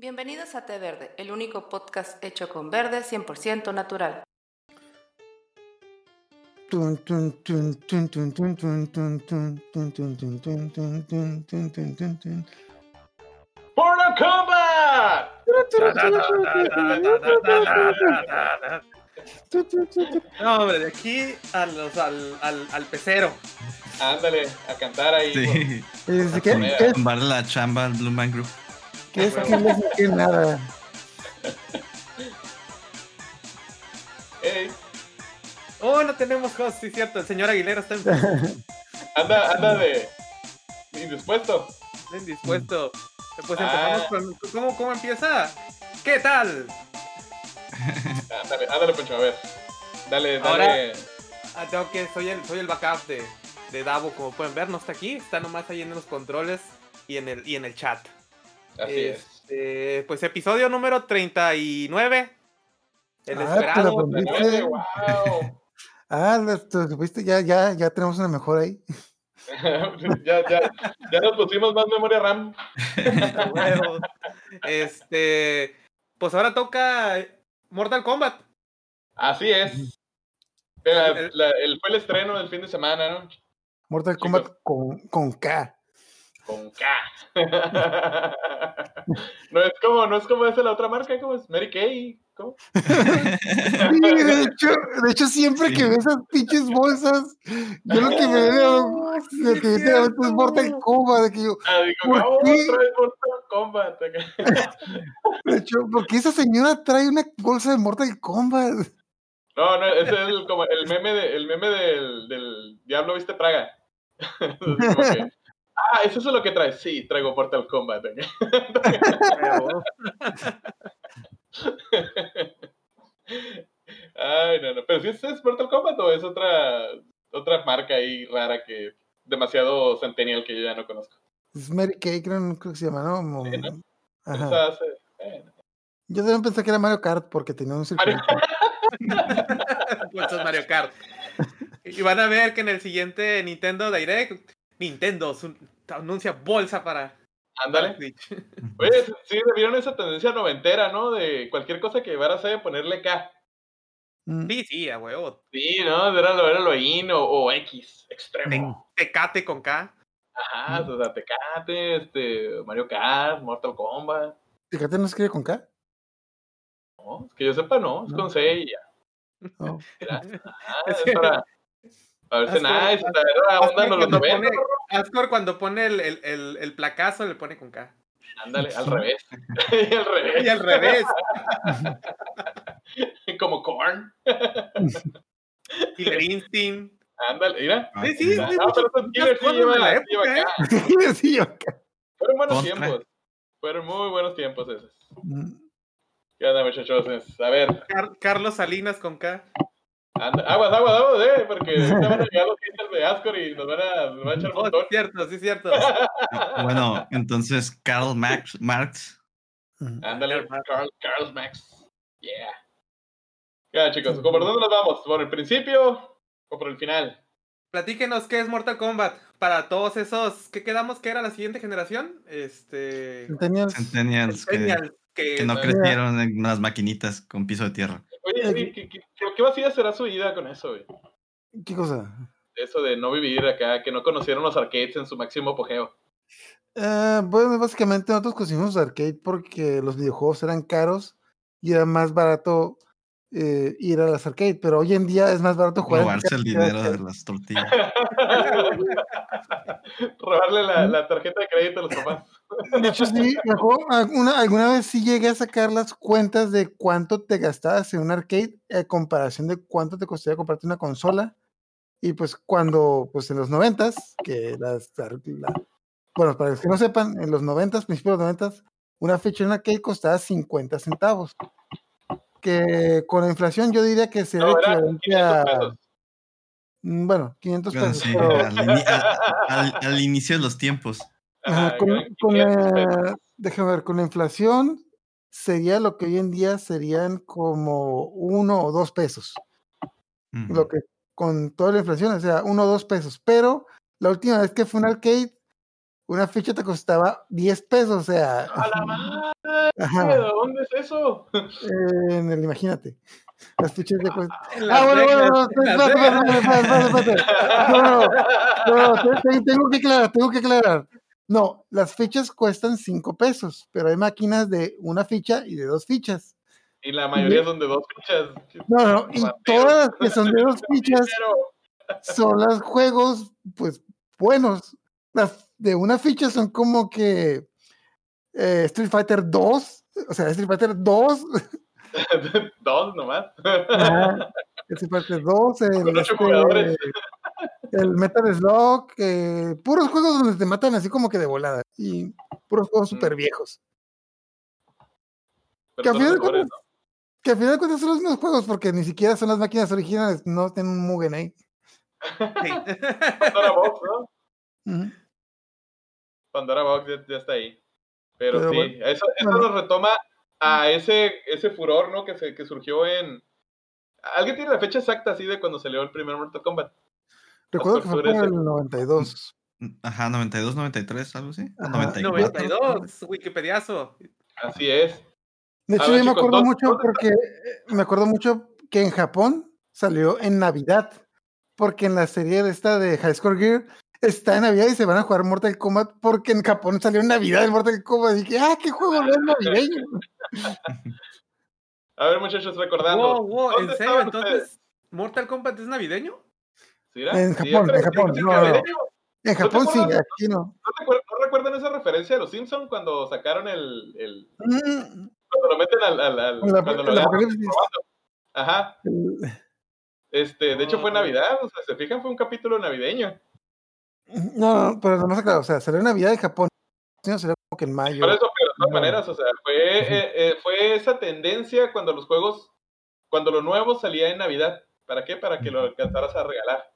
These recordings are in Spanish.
Bienvenidos a Té Verde, el único podcast hecho con verde 100% natural. ¡Porno Combat! No, hombre, de aquí a los, al, al, al pecero. Ándale, a cantar ahí. Sí. Por, ¿Qué? ¿Qué? la chamba al Blue Man Group qué es que les dije nada? Ey, Oh, no tenemos host, sí, cierto. El señor Aguilera está en- anda, anda de indispuesto. indispuesto. Pues Ah. empezamos con. ¿Cómo, ¿Cómo empieza? ¿Qué tal? Ándale, ándale, Poncho, a ver. Dale, Ahora- dale. Ah, tengo que. Soy el, soy el backup de, de Davo, como pueden ver. No está aquí, está nomás ahí en los controles y en el, y en el chat. Así es. Este, Pues episodio número 39. El Ah, esperado. pero- ¿Viste? ¡Wow! Ah, lo- lo supiste, ya, ya, ya tenemos una mejor ahí. ya, ya, ya nos pusimos más memoria RAM. Huevos. este. Pues ahora toca Mortal Kombat. Así es. La- el, fue el estreno del fin de semana, ¿no? Mortal. Kombat con, con K. Con K. no es como, no es como esa la otra marca, como es Mary Kay. ¿Cómo? Sí, de hecho, de hecho siempre Sí. que veo esas pinches bolsas, yo lo que me veo, lo que veo es. Mortal Kombat, de que yo, Ah, digo, ¿Por qué? Mortal Kombat. de hecho, porque esa señora trae una bolsa de Mortal Kombat. No, no, ese es el, como el meme, de, el meme del, del Diablo Viste Praga. Así como que, ah, ¿eso es lo que traes? Sí, traigo Mortal Kombat. Ay, no, no. Pero si es, es Mortal Kombat o es otra, otra marca ahí rara que demasiado centennial que yo ya no conozco. Es Mary Kay, creo, no creo que se llama, ¿no? Sí, ¿no? Ajá. Bueno. Yo también pensé que era Mario Kart porque tenía un circuito. Pues es Mario Kart. Y van a ver que en el siguiente Nintendo Direct, Nintendo su- anuncia bolsa para Ándale. Oye, sí, vieron esa tendencia noventera, ¿no? De cualquier cosa que llevara a ponerle K. Mm. Sí, sí, a huevo. Sí, ¿no? Era lo, era lo in o, o X, extremo. Tecate con K. Ajá, o sea, Tecate, este, Mario Kart, Mortal Kombat. Fíjate, no escribe con K. No, que yo sepa, no, es No. con C y ya. No. Era- Ah, Es es para, para verse Ascor- nice, era onda 90. pone, Ascor cuando pone el, el, el, el placazo le pone con K. Ándale, al revés. y al revés. Y al revés. Como Korn. Killer Instinct. Ándale, mira. Sí, sí, No, sí, pero muchas- esos Killer sí cosas lleva, de la sí lleva época, acá. Sí, yo- Fueron buenos Contra. tiempos. Fueron muy buenos tiempos esos. Mm. ¿Qué onda, muchachos? A ver, Car- Carlos Salinas con K. anda, aguas, aguas, aguas, eh, porque ahorita van a llegar los haters de Ascor y nos van a, nos van a echar un Oh, montón. cierto, sí, es cierto. Bueno, entonces Karl Marx, Marx. Ándale, Carl, Carl Max. Yeah. Ya, chicos, ¿por dónde nos vamos? ¿Por el principio o por el final? Platíquenos qué es Mortal Kombat. Para todos esos. ¿Qué quedamos que era la siguiente generación? Este. Centennials. Centennials que, Centennials, que, que no crecieron en unas maquinitas con piso de tierra. Oye, ¿qué, qué, qué, vacía será su vida con eso, güey? ¿Qué cosa? Eso de no vivir acá, que no conocieron los arcades en su máximo apogeo. Eh, bueno, básicamente nosotros conseguimos arcade porque los videojuegos eran caros y era más barato eh, ir a las arcade, pero hoy en día es más barato jugar. Robarse el dinero de las tortillas. Robarle la, la tarjeta de crédito a los papás. De hecho, sí, mejor, alguna, alguna vez sí llegué a sacar las cuentas de cuánto te gastabas en un arcade a comparación de cuánto te costaría comprarte una consola. Y pues cuando, pues en los noventas, que las, la- bueno, para los que no sepan, en los noventas, principios de los noventas, una fecha en un arcade costaba 50 centavos. Que con la inflación yo diría que sería equivalente 500 a, pesos. bueno, 500 Bueno, pesos. sí, pero- al, al- al inicio de los tiempos. Ajá, Ajá, con, eran con 500 pesos. la, déjame ver, con la inflación sería lo que hoy en día serían como uno o dos pesos. Lo que con toda la inflación, o sea, uno o dos pesos. Pero la última vez que fue un arcade, una ficha te costaba 10 pesos, o sea, ¡A la madre! Ajá, ¿Dónde es eso? eh, en el Imagínate. Las fichas de Las Ah, bueno, bueno, no, en Las espérate, espérate, Vegas. espérate, espérate, espérate. No, no, no, no, te- te- tengo que aclarar, tengo que aclarar. No, las fichas cuestan 5 pesos, pero hay máquinas de una ficha y de dos fichas. Y la mayoría son de dos fichas. No, no, y todas las que son de dos fichas son los juegos, pues, buenos. Las de una ficha son como que eh, Street Fighter 2, o sea, Street Fighter 2, dos nomás. ajá, Street Fighter 2, el, Con ocho este, el Metal Slug, eh, puros juegos donde te matan así como que de volada, y puros juegos Mm. súper viejos. Pero Que al final de mejores, cuentas- Que al final de cuentas son los mismos juegos, porque ni siquiera son las máquinas originales, no tienen un Mugen ahí. Sí. Pandora Box, ¿no? Pandora Box ya, ya está ahí. Pero, Pero sí, bueno, eso, eso bueno. nos retoma a ese, ese furor, ¿no? Que, se, que surgió en... ¿Alguien tiene la fecha exacta así de cuando salió el primer Mortal Kombat? Recuerdo que fue eh. el 92. Ajá, 92, 93, algo así. Ajá. 94. 92, Wikipediazo. Así es. De hecho, ver, yo me acuerdo ¿dónde- mucho porque eh, me acuerdo mucho que en Japón salió en Navidad, porque en la serie de esta de High Score Gear está en Navidad y se van a jugar Mortal Kombat porque en Japón salió en Navidad el Mortal Kombat y dije, ah, qué juego no es navideño. A ver, muchachos, recordando. Wow, wow, ¿en ¿dónde serio? Entonces, ustedes? ¿Mortal Kombat es navideño? En Japón, en Japón, ¿sí, no, navideño? En Japón sí, acuerdas? aquí no. ¿No, recuerdan esa referencia de los Simpsons cuando sacaron el, el- Mm, cuando lo meten al, al, al- El ap- cuando lo? Ajá, este, de hecho fue Oh. Navidad, o sea, se fijan, fue un capítulo navideño. No, no, pero nomás aclaro, o sea, salió en Navidad en Japón. Salió como que en mayo. Por eso, pero de todas maneras, o sea, fue, eh, eh, fue esa tendencia cuando los juegos, cuando lo nuevo salía en Navidad. ¿Para qué? Para que lo alcanzaras a regalar.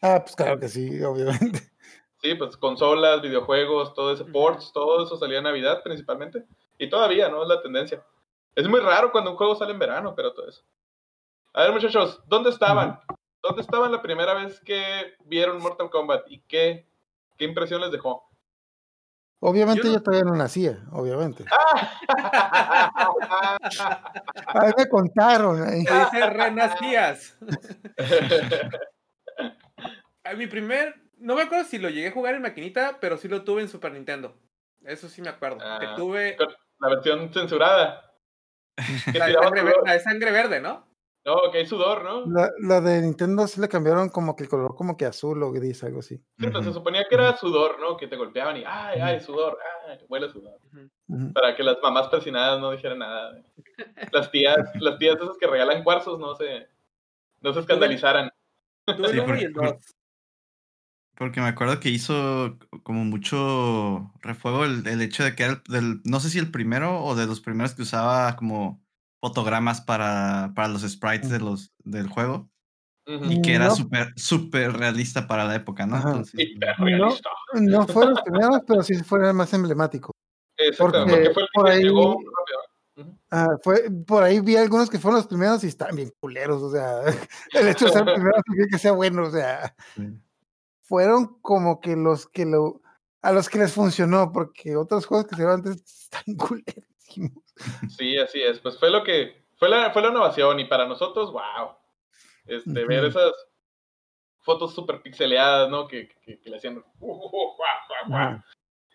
Ah, pues claro que sí, obviamente. Sí, pues consolas, videojuegos, todo ese ports, todo eso salía en Navidad principalmente. Y todavía, ¿no? Es la tendencia. Es muy raro cuando un juego sale en verano, pero todo eso. A ver, muchachos, ¿dónde estaban? ¿Dónde estaban la primera vez que vieron Mortal Kombat? ¿Y qué, qué impresión les dejó? Obviamente Yo yo, todavía no nacía, obviamente. A mí me contaron. ahí. Se dice renacías. A mi primer, no me acuerdo si lo llegué a jugar en maquinita, pero sí lo tuve en Super Nintendo. Eso sí me acuerdo. que Ah, tuve la versión censurada. La de, tiraba sangre, ver- sudor. la de sangre verde, ¿no? No, que hay sudor, ¿no? La, la de Nintendo sí le cambiaron como que el color como que azul o gris, algo así. Sí, pues se Ujú. suponía que era sudor, ¿no? Que te golpeaban y, ay, ay, sudor, ay, huele a sudor. Para que las mamás persinadas no dijeran nada. Las tías, las tías esas que regalan cuarzos no se, no se escandalizaran. Sí, el uno por- y el por- 2. Porque me acuerdo que hizo como mucho refuego el, el hecho de que era el- del, no sé si el primero o de los primeros que usaba como fotogramas para, para los sprites de los, del juego y que era No. súper, súper realista para la época, ¿no? Entonces, Hiperrealista. No fueron los primeros, pero sí fueron el más emblemático. Exactamente, Porque porque fue el por ahí- llegó rápido. Ujú. Ah, fue, por ahí vi algunos que fueron los primeros y están bien culeros, o sea, el hecho de ser primero significa que sea bueno, o sea, sí. fueron como que los que lo, a los que les funcionó, porque otros juegos que se antes están Sí, así es. Pues fue lo que, fue la, fue la innovación y para nosotros, wow. Este, ver esas fotos súper pixeleadas, ¿no? Que, que, que le hacían. uh, uh, uh, guau, guau, guau. Ajá.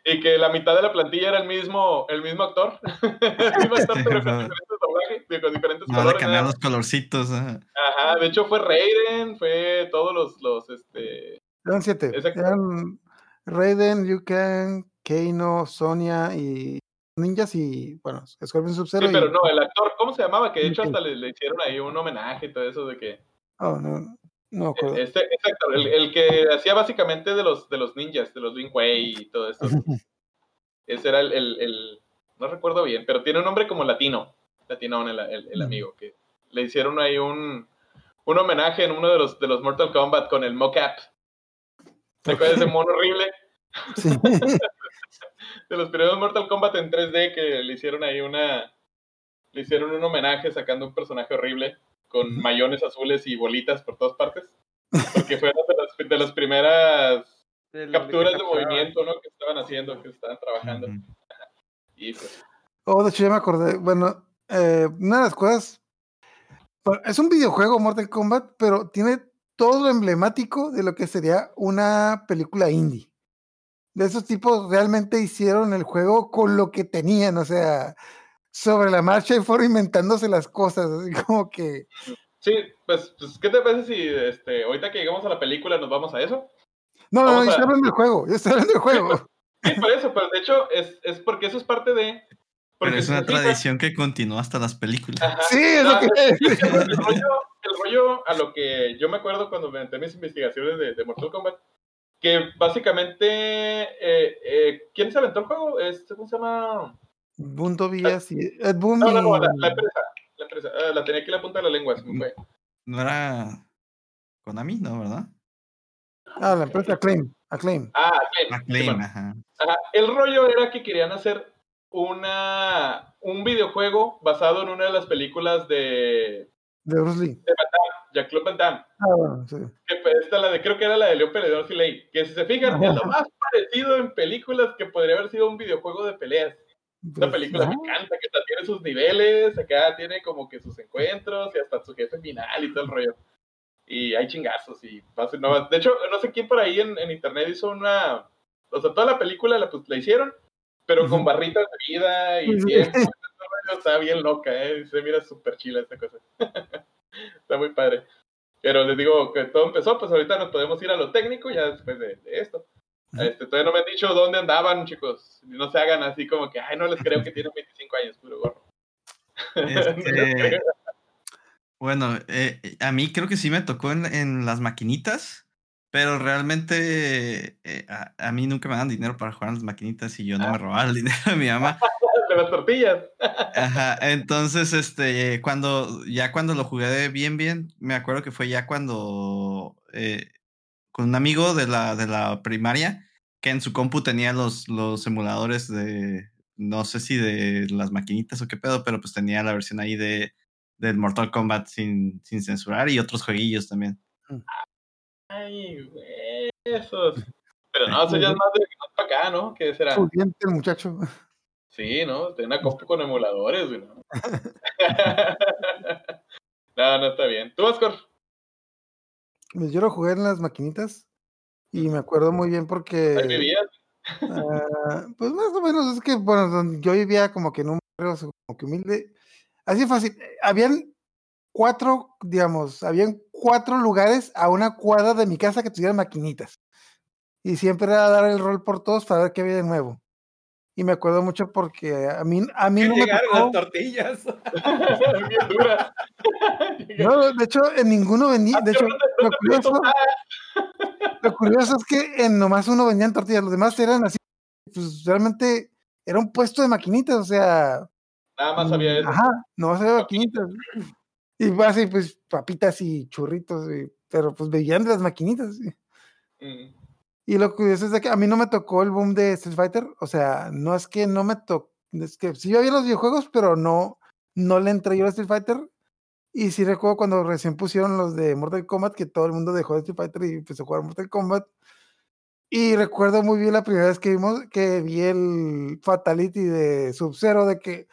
Y que la mitad de la plantilla era el mismo, el mismo actor. el mismo actor, Sí, pero con diferentes doblajes, con diferentes No, colores. los colorcitos. ajá. Ajá, de hecho fue Raiden, fue todos los, los este, Eran siete, eran Raiden, Liu Kang, Keino, Sonia y ninjas y, bueno, Scorpion sí, Sub-Zero. y- pero no, el actor, ¿cómo se llamaba? Que de hecho hasta le, le hicieron ahí un homenaje y todo eso de que, Oh, no, no me acuerdo. este, exacto, el, el que hacía básicamente de los, de los ninjas, de los Lin Kuei y todo eso. Ese era el, el, el- no recuerdo bien, pero tiene un nombre como latino, latinón el, el, el Ujú. amigo, que le hicieron ahí un, un homenaje en uno de los, de los Mortal Kombat con el mocap. ¿Te acuerdas de ese mono horrible? Sí. De los primeros Mortal Kombat en 3D que le hicieron ahí una. Le hicieron un homenaje sacando un personaje horrible con mayones azules y bolitas por todas partes. Porque fue una de las, de las primeras capturas de movimiento ¿no? que estaban haciendo, que estaban trabajando. Y pues, Oh, de hecho ya me acordé. Bueno, eh, una de las cosas. Es un videojuego Mortal Kombat, pero tiene todo lo emblemático de lo que sería una película indie. De esos tipos realmente hicieron el juego con lo que tenían, o sea, sobre la marcha y fueron inventándose las cosas, así como que. Sí, pues, pues, ¿qué te parece si este, ahorita que llegamos a la película nos vamos a eso? No, no, yo a- estoy hablando del juego, yo estoy hablando del juego. Sí, por eso, pero de hecho es, es porque eso es parte de... Pero es una tradición que continúa hasta las películas. Ajá. Sí, es lo que es- el, rollo, el rollo a lo que yo me acuerdo cuando me metí en mis investigaciones de, de Mortal Kombat, que básicamente, eh, eh, ¿quién se aventó el juego? Este, ¿Cómo se llama? Punto Villas y No, no, no, la, la empresa. La empresa. Ah, la tenía aquí en la punta de la lengua, se me fue. No era Konami, ¿no? ¿Verdad? Ah, la empresa Acclaim. Acclaim. Ah, Acclaim, Acclaim, ajá. Ajá, El rollo era que querían hacer una, un videojuego basado en una de las películas de De Bruce Lee. Jean-Claude Van Damme. Ah, bueno, sí. Que pues, esta la de, creo que era la de León Peleador Silei. Que si se fijan, es lo más parecido en películas que podría haber sido un videojuego de peleas. Una Pues, película ajá. me encanta, que hasta tiene sus niveles, acá tiene como que sus encuentros y hasta su jefe final y todo el rollo. Y hay chingazos y paso- no, De hecho, no sé quién por ahí en, en internet hizo una. O sea, toda la película la, pues, la hicieron, pero con barritas de vida y tiempo. rollo. Está bien loca, ¿eh? Se mira súper chila esta cosa. Está muy padre. Pero les digo que todo empezó, pues ahorita nos podemos ir a lo técnico ya después de, de esto. Este, todavía no me han dicho dónde andaban, chicos. No se hagan así como que, ay, no les creo que tienen 25 años, puro gorro. Este, bueno, eh, a mí creo que sí me tocó en, en las maquinitas, pero realmente eh, a, a mí nunca me dan dinero para jugar en las maquinitas y yo no me robaba el dinero de mi mamá. De las tortillas. Ajá, entonces, este, cuando, ya cuando lo jugué de bien, bien, me acuerdo que fue ya cuando, eh, con un amigo de la, de la primaria, que en su compu tenía los, los emuladores de, no sé si de las maquinitas o qué pedo, pero pues tenía la versión ahí de, del Mortal Kombat sin, sin censurar y otros jueguillos también. Ay, güey, esos. Pero no, eso ya es más de más para acá, ¿no? ¿Qué será? Pudiente muchacho. Sí, ¿no? Tiene una compu con emuladores, güey. ¿no? no, no está bien. ¿Tú, Oscar? Pues yo lo jugué en las maquinitas y me acuerdo muy bien Ahí porque, vivías. ah, pues más o menos es que, bueno, donde yo vivía como que en un barrio como que humilde. Así fácil. Habían cuatro, digamos, habían cuatro lugares a una cuadra de mi casa que tuvieran maquinitas. Y siempre era dar el rol por todos para ver qué había de nuevo. Y me acuerdo mucho porque a mí, a mí no me llegaron tocó. las tortillas. Bien. No, de hecho, en ninguno vendía. De hecho, lo curioso, lo curioso es que en nomás uno vendían tortillas, los demás eran así. Pues realmente era un puesto de maquinitas, o sea. Nada más había eso. Ajá, nomás había maquinitas. Y pues, así, pues papitas y churritos, y- pero pues veían de las maquinitas. sí. Mm. Y lo curioso es de que a mí no me tocó el boom de Street Fighter, o sea, no es que no me tocó, es que sí había los videojuegos, pero no, no le entré yo a Street Fighter. Y sí recuerdo cuando recién pusieron los de Mortal Kombat, que todo el mundo dejó de Street Fighter y empezó a jugar Mortal Kombat. Y recuerdo muy bien la primera vez que vimos, que vi el Fatality de Sub-Zero, de que,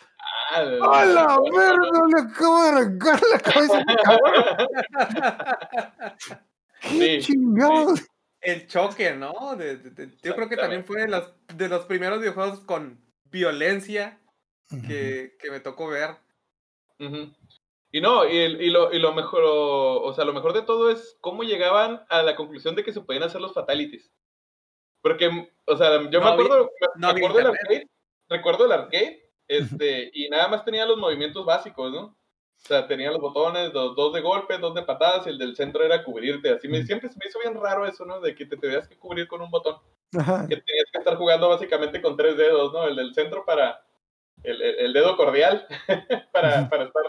Ah, ¡a la verga! Le acabo de arrancar la cabeza. ¡Qué Sí, chingados! El choque, ¿no? De- de- de- yo creo que también fue de los, de los primeros videojuegos con violencia que, que me tocó ver. Y no, y, el- y lo, y lo mejor, o sea, lo mejor de todo es cómo llegaban a la conclusión de que se podían hacer los fatalities. Porque, o sea, yo me No acuerdo, me, no me había acuerdo del arcade, recuerdo el arcade, este, y nada más tenía los movimientos básicos, ¿no? O sea, tenía los botones, dos, dos de golpe, dos de patadas, y el del centro era cubrirte. Así me, siempre se me hizo bien raro eso, ¿no? De que te tenías que cubrir con un botón. Ajá. Que tenías que estar jugando básicamente con tres dedos, ¿no? El del centro para el, el- el dedo cordial para, para estar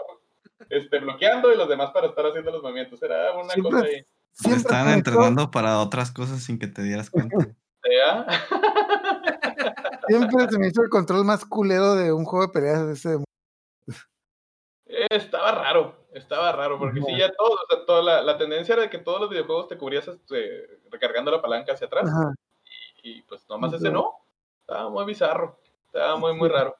este, bloqueando y los demás para estar haciendo los movimientos. Era una Siempre- cosa ahí. Se hizo- entrenando para otras cosas sin que te dieras cuenta. ¿Ya? Siempre se me hizo el control más culero de un juego de peleas de ese. Estaba raro, estaba raro, porque sí, ya todo, o sea, toda la, la tendencia era de que todos los videojuegos te cubrías este, recargando la palanca hacia atrás, Ajá. y pues nomás ese no. Estaba muy bizarro, estaba muy, muy raro.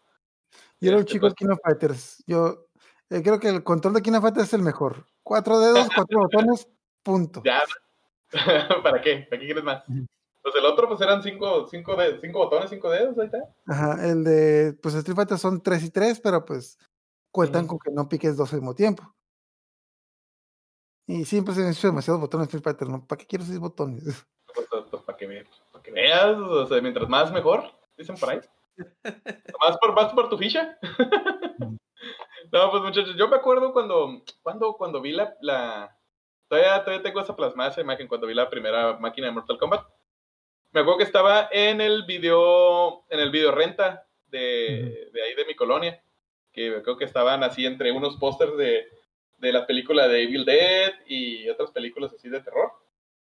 Yo era un Este, chico pues- de King of Fighters. Yo eh, creo que el control de King of Fighters es el mejor. Cuatro dedos, cuatro botones, punto. Ya. ¿Para qué? ¿Para qué quieres más? Pues el otro, pues eran cinco, cinco, de, cinco botones, cinco dedos, ahí está. Ajá, el de, pues Street Fighter son tres y tres, pero pues cuentan con que no piques dos al mismo tiempo. Y siempre se han hecho demasiados botones en Street Fighter, ¿no? ¿Para qué quiero seis botones? Pues, para que veas, o sea, mientras más mejor, dicen por ahí. más, por, más por tu ficha. no, pues muchachos, yo me acuerdo cuando, cuando, cuando vi la, la todavía, todavía tengo esa plasmada, esa imagen, cuando vi la primera máquina de Mortal Kombat. Me acuerdo que estaba en el video, en el video renta de, de ahí de mi colonia, que creo que estaban así entre unos pósters de, de la película de Evil Dead y otras películas así de terror.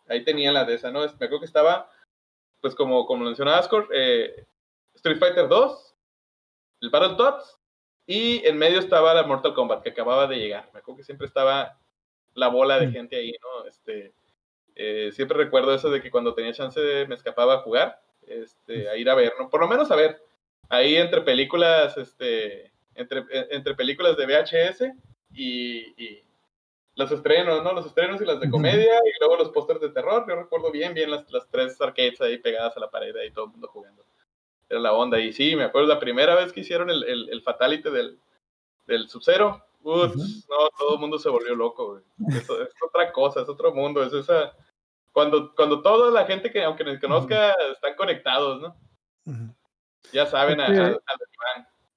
Ahí tenían la de esa, ¿no? Me acuerdo que estaba, pues como, como mencionaba Ascor, eh, Street Fighter 2, el Battletoads, y en medio estaba la Mortal Kombat, que acababa de llegar. Me acuerdo que siempre estaba la bola de Mm. gente ahí, ¿no? Este, eh, siempre recuerdo eso de que cuando tenía chance me escapaba a jugar, este, a ir a ver, ¿no? Por lo menos a ver, ahí entre películas, este, entre, entre películas de VHS y, y los estrenos, ¿no? Los estrenos y las de comedia y luego los pósters de terror. Yo recuerdo bien, bien las, las tres arcades ahí pegadas a la pared ahí todo el mundo jugando. Era la onda. Y sí, me acuerdo la primera vez que hicieron el, el, el Fatality del, del Sub-Zero. Ujú. No, todo el mundo se volvió loco, güey. Eso es otra cosa, es otro mundo. Es esa. Cuando, cuando toda la gente que, aunque nos conozca, están conectados, ¿no? Ya saben a, a, a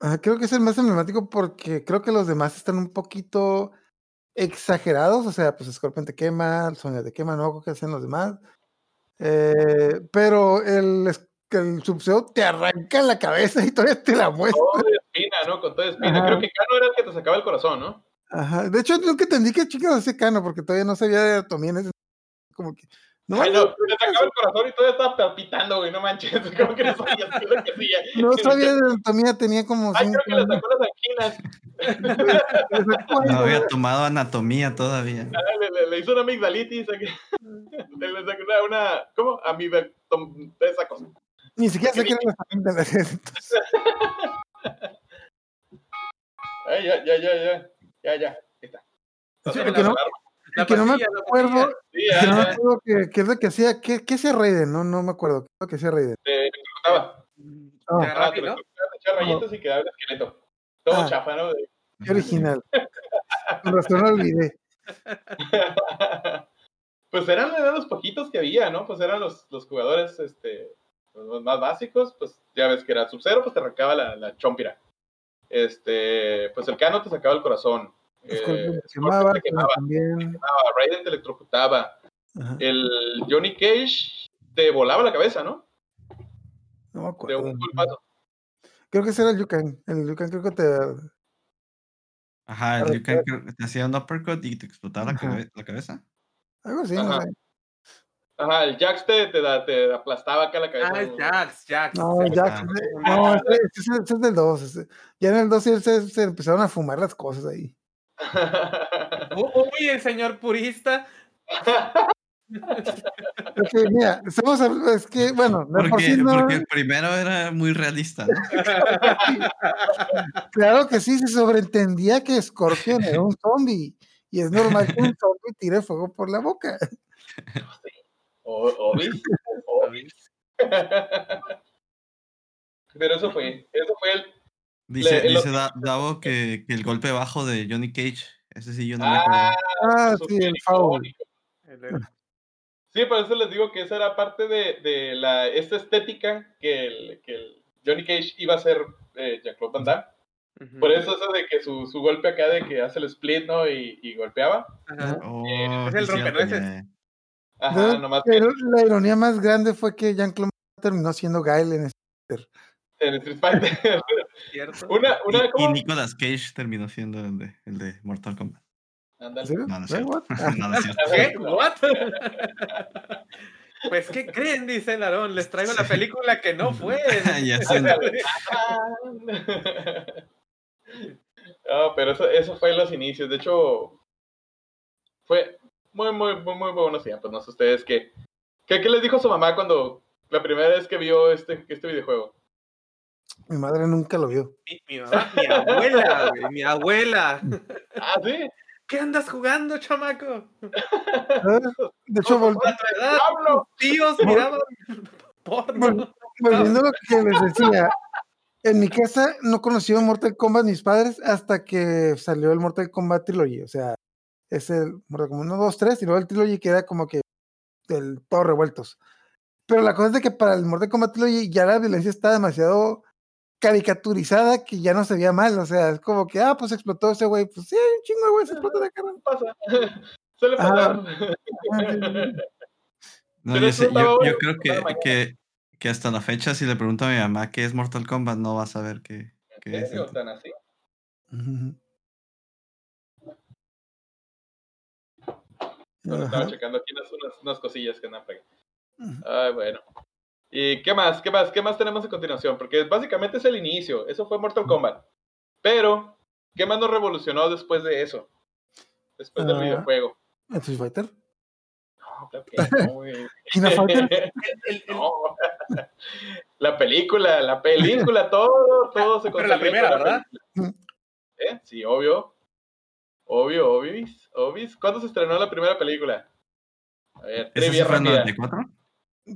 Que creo que es el más emblemático porque creo que los demás están un poquito exagerados. O sea, pues Scorpion te quema, Sonia te quema, no qué hacen los demás. Eh, pero el, el Sub-Zero te arranca la cabeza y todavía te la muestra. Todo de espina, ¿no? Con toda espina. Ajá. Creo que Cano era el que te sacaba el corazón, ¿no? Ajá. De hecho, nunca entendí que chicas hacía Cano porque todavía no sabía de anatomía. Como que. No, Ay, no, te el corazón y todavía estaba palpitando, güey, no manches. Como que no sabías qué es lo que hacía. no sabía de anatomía, tenía como Ay, cinco creo que le sacó las sacó No había tomado anatomía todavía. Ah, Le, le- le hizo una amigdalitis. Le, le sacó una, una ¿cómo? Amigdal, esa cosa. Ni siquiera sé qué era entonces. Ay, ya, ya, ya, ya. Ya, ya. Ahí está. Sí, no- alarma. La que no me pastilla, la acuerdo, pastilla. Sí, que no me acuerdo qué, qué es lo que hacía, qué, qué hacía Raiden, no, no me acuerdo, qué es lo que hacía Raiden. Te electrocutaba. Ah, Te Ah, te echaba rayitos y quedaba el esqueleto. Todo Ah. chafa, ¿no? Qué original. Con razón lo olvidé. pues eran, eran los poquitos que había, ¿no? Pues eran los, los jugadores este, los más básicos, pues ya ves que era Sub-Zero, pues te arrancaba la, la chompira. Este, pues el Cano te sacaba el corazón. Eh, te quemaba, te quemaba, también. Raiden te electrocutaba. Ajá, El Johnny Cage te volaba la cabeza, ¿no? no me De acuerdo. un golpazo. Creo que ese era el Yukan. El Yukan creo que te. Ajá, el creo que te hacía un uppercut y te explotaba la, Ajá. cabe- la cabeza. Algo así, no Ajá. sé. Ajá, el Jax te, te, da- te aplastaba acá la cabeza. Ah, es Jax, Jax. No, ya. Ah. No, ese, ese- ese es del 2. Ya en el 2 sí se, se empezaron a fumar las cosas ahí. Uy, el señor purista. Es que, mira, estamos. hab- Es que, bueno, de por Porque, sí no- porque el primero era muy realista, ¿no? Claro que sí, se sobreentendía que Scorpion era un zombie. Y es normal que un zombie tire fuego por la boca. O- Obis. Obis. Pero eso fue, eso fue el. Dice, Le- dice Da- Davo que, que el golpe bajo de Johnny Cage, ese sí yo no me acuerdo. Ah, Ah, sí, el el- Sí, por eso les digo que esa era parte de, de la, esta estética que el, que el Johnny Cage iba a ser eh, Jean-Claude Van Damme. Por eso eso de que su, su golpe acá de que hace el split, ¿no? Y, y golpeaba. Ajá. Oh, es el rompenueces. Ajá, nomás que Pero la ironía más grande fue que Jean-Claude terminó siendo Gael en ese. En Street Fighter. ¿Cierto? una, una, Y. Nicolas Cage terminó siendo el de, el de Mortal Kombat. Ándale. ¿En serio? No, no es cierto. What? No, no es cierto. ¿Qué? ¿What? Pues, ¿qué creen? Dice el Aarón. Les traigo la película que no fue. Ya. No, pero eso, eso fue los inicios. De hecho, fue muy, muy, muy, muy buenos tiempos. No sé ustedes qué. ¿Qué, qué les dijo su mamá cuando la primera vez que vio este, este videojuego? Mi madre nunca lo vio. Mi, mi mamá, mi abuela, güey, mi abuela. Ah, sí. ¿Qué andas jugando, chamaco? ¿sabes? De hecho, vol- A tíos miraban porno. Vol- volviendo a lo que les decía, en mi casa no conocía Mortal Kombat mis padres hasta que salió el Mortal Kombat Trilogy. O sea, es el Mortal Kombat 1, 2, 3 y luego el Trilogy que era como que el todos revueltos. Pero la cosa es de que para el Mortal Kombat Trilogy ya la violencia está demasiado caricaturizada que ya no se veía mal. O sea, es como que, ah, pues explotó ese güey. Pues sí, un chingo de güey se explota la cara. pasa. Suele pasar. No, Pero yo, sé- creo que, que, que hasta la fecha, si le pregunto a mi mamá qué es Mortal Kombat, no va a saber qué, qué ¿En es. ¿Tan así? Bueno, Ajá. estaba checando aquí unas, unas, unas cosillas que andan. Ay, bueno. ¿Y qué más? ¿Qué más? ¿Qué más tenemos a continuación? Porque básicamente es el inicio. Eso fue Mortal Kombat. Pero, ¿qué más nos revolucionó después de eso? Después del Ah. videojuego. Street Fighter. No, claro que no, güey. Fighter. El- el- No. La película, la película, todo, todo se Pero la primera, la. ¿verdad? ¿Eh? Sí, obvio. Obvio, obvis, obvis. ¿Cuándo se estrenó la primera película? A ver, ¿Ese sí fue en rápida. 94?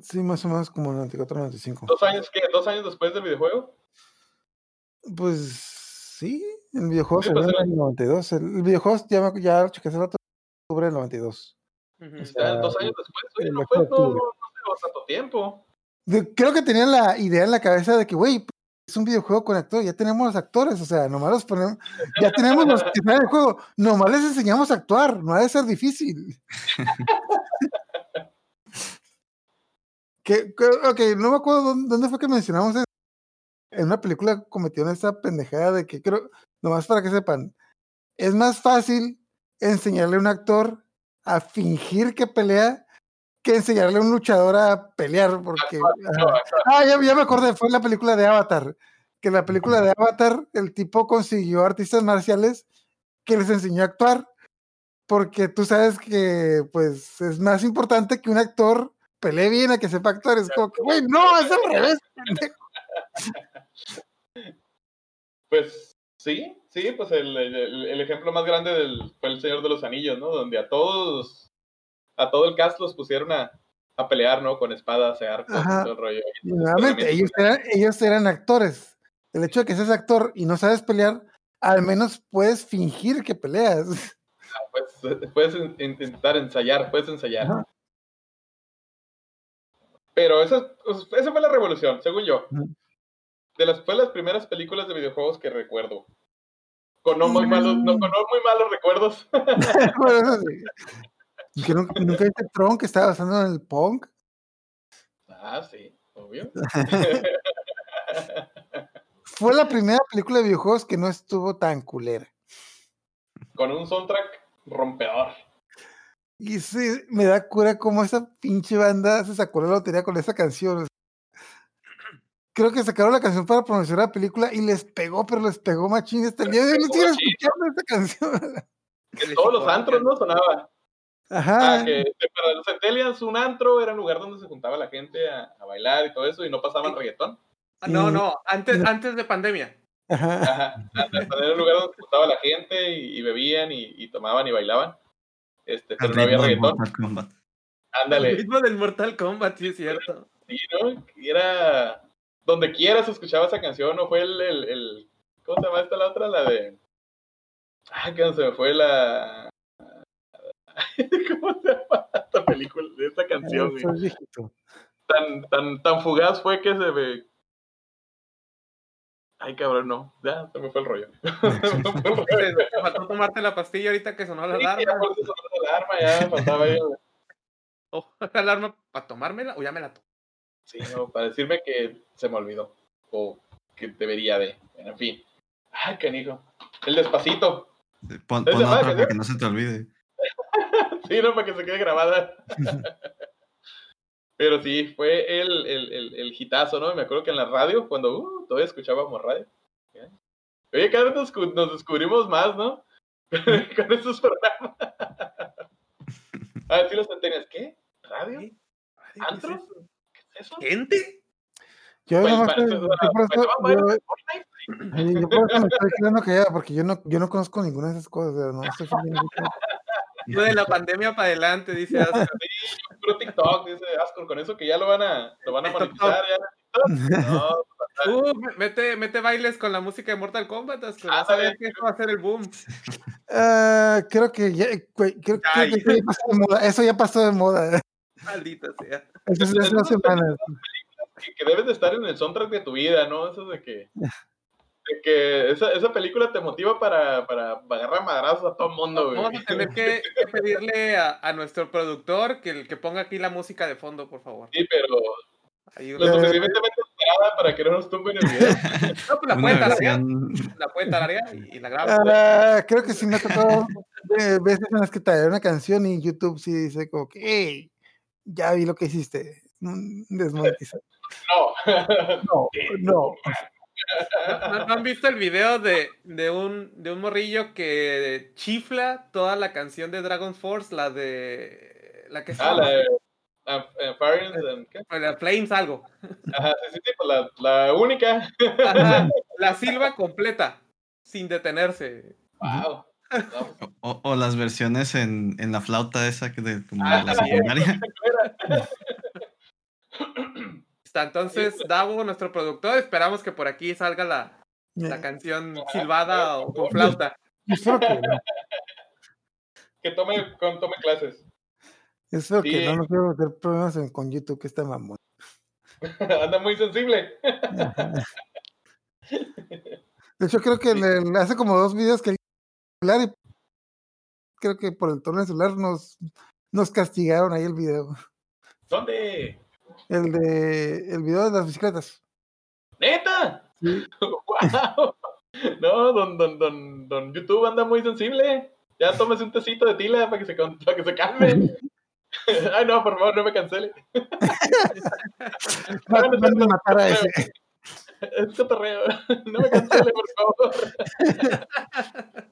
Sí, más o menos como 94, 95. ¿Dos años qué? ¿Dos años después del videojuego? Pues sí, el videojuego salió pues, en el 92. El, el videojuego ya, ya chequé hace rato, octubre del 92. Ujú. O Ah, sea, dos años después. Oye, no 8 fue, de no, no, no tanto tiempo. De- creo que tenían la idea en la cabeza de que, güey, es un videojuego con actores, ya tenemos los actores, o sea, nomás los ponemos, ya tenemos los que saben el juego, nomás les enseñamos a actuar, no ha de ser difícil. que, que- ok, no me acuerdo dónde, dónde fue que mencionamos eso. En una película cometieron esa pendejada de que creo, nomás para que sepan, es más fácil enseñarle a un actor a fingir que pelea que enseñarle a un luchador a pelear, porque... Ah, ya, ya me acordé, fue la película de Avatar. Que en la película de Avatar, el tipo consiguió artistas marciales que les enseñó a actuar. Porque tú sabes que, pues, es más importante que un actor pelee bien a que sepa actuar. Es como que, güey, no, es al revés. pendejo". Pues sí, sí, pues el, el- el ejemplo más grande del, fue el Señor de los Anillos, ¿no? Donde a todos, a todo el cast los pusieron a, a pelear, ¿no? Con espadas, arcos, Ajá. todo el rollo. Y nuevamente, ellos eran, ellos eran actores. El hecho de que seas actor y no sabes pelear, al menos puedes fingir que peleas. Pues, eh, puedes in- intentar ensayar, puedes ensayar. Ajá. Pero esa, pues, esa fue la revolución, según yo. De las, fue las primeras películas de videojuegos que recuerdo. Con no muy malos, no, Mm. con no muy malos recuerdos. Bueno, eso sí. Que nunca, nunca viste Tron que estaba basado en el punk. ah, sí, obvio. Fue la primera película de videojuegos que no estuvo tan culera. con un soundtrack rompedor. Y sí, me da cura cómo esa pinche banda se sacó la lotería con esa canción. Creo que sacaron la canción para promocionar la película y les pegó, pero les pegó machín. Hasta el día de hoy no escuchando esa canción. En todos los antros, ¿no? Sonaba. Ajá. Ah, que para los Centennials un antro era un lugar donde se juntaba la gente a, a bailar y todo eso y no pasaban reggaetón. Ah, No, no, antes, antes de pandemia. Ajá. Ajá. Era un lugar donde se juntaba la gente y, y bebían y, y tomaban y bailaban. Este, pero no había reggaetón. Mortal Kombat. El Ándale. ritmo del Mortal Kombat, sí es cierto. Sí, ¿no? Era. Donde quiera se escuchaba esa canción, ¿no? Fue el. el, el- ¿Cómo se llama esta la otra? La de. Ah, que se me fue la. ¿Cómo se llama esta película? Esta canción, güey. Tan, tan, tan fugaz fue que se me. Ay, cabrón, no. Ya, se me fue el rollo. Se me fue el rollo. Te te faltó tomarte la pastilla ahorita que sonó la alarma. Alarma, ya faltaba ahí. Oh, la alarma para tomármela o ya me la tomo. Sí, no, para decirme que se me olvidó. O que debería de. En fin. Ay, canijo. El despacito. Pon, pon otra ¿no? para que no se te olvide. Sí, no, para que se quede grabada. Pero sí, fue el, el, el, el hitazo, ¿no? Me acuerdo que en la radio, cuando uh, todavía escuchábamos radio. ¿ya? Oye, cada vez nos, nos descubrimos más, ¿no? Con esos programas. A ver, si los centenias, ¿qué? ¿Radio? ¿Qué? Ay, ¿qué es ¿Antros? eso? ¿Qué es eso? ¿Gente? Yo Pues, nomás para- yo yo- yo estoy quedando callado, porque yo no, yo no conozco ninguna de esas cosas. o sea, no estoy. Yo de la pandemia para adelante, dice Ascar. Puro TikTok, dice Ascor, con eso que ya lo van a, lo van a monetizar. Ya. No, Uh, mete, mete bailes con la música de Mortal Kombat. Vas a ver que eso va a ser el boom. Ah, creo que ya, güey, creo, creo Ay. que eso ya pasó de moda. Eso ya pasó de moda. Maldita sea. Eso es hace semanas. que, que debes de estar en el soundtrack de tu vida, ¿no? Eso de que, de que esa, esa película te motiva para, para agarrar madrazos a todo el mundo, güey. Vamos a tener que, que pedirle a, a nuestro productor que, el- que ponga aquí la música de fondo, por favor. Sí, pero lo no, suficientemente esperada para que no nos tumben el video. pues la puede versión. la puede tararear y, y la graba. Ah, creo que sí me ha tocado veces en las que te una canción y YouTube sí dice como que, hey, ya vi lo que hiciste. Desmonetizar. No. No, no. ¿No, no han visto el video de, de, un, de un morrillo que chifla toda la canción de Dragon Force, la de... La que se Ah, llama- la de ah, eh, Fire and- ¿qué? la Flames algo. Ajá, sí, sí, sí, pues la, la única. Ajá, la silba completa, sin detenerse. Wow. No, O, o las versiones en, en la flauta esa que de como Ah, la también. secundaria. Está entonces Davo, nuestro productor, esperamos que por aquí salga la, la Eh, canción silbada o con flauta. Que tome, con- tome clases. Espero que Sí. no, no quiero meter problemas en- con YouTube, que está mamón. Anda muy sensible. De hecho, creo que hace como dos videos que el celular y creo que por el tono del celular nos, nos castigaron ahí el video. ¿Dónde? El de el video de las bicicletas. ¿Neta? Sí. ¡Wow! No, don, don, don, don YouTube anda muy sensible. Ya tómese un tecito de tila para que se, para que se calme. Ay, no, por favor, no me cancele. Va- van a matar a ese. Es cotorreo. No me cancele, por favor.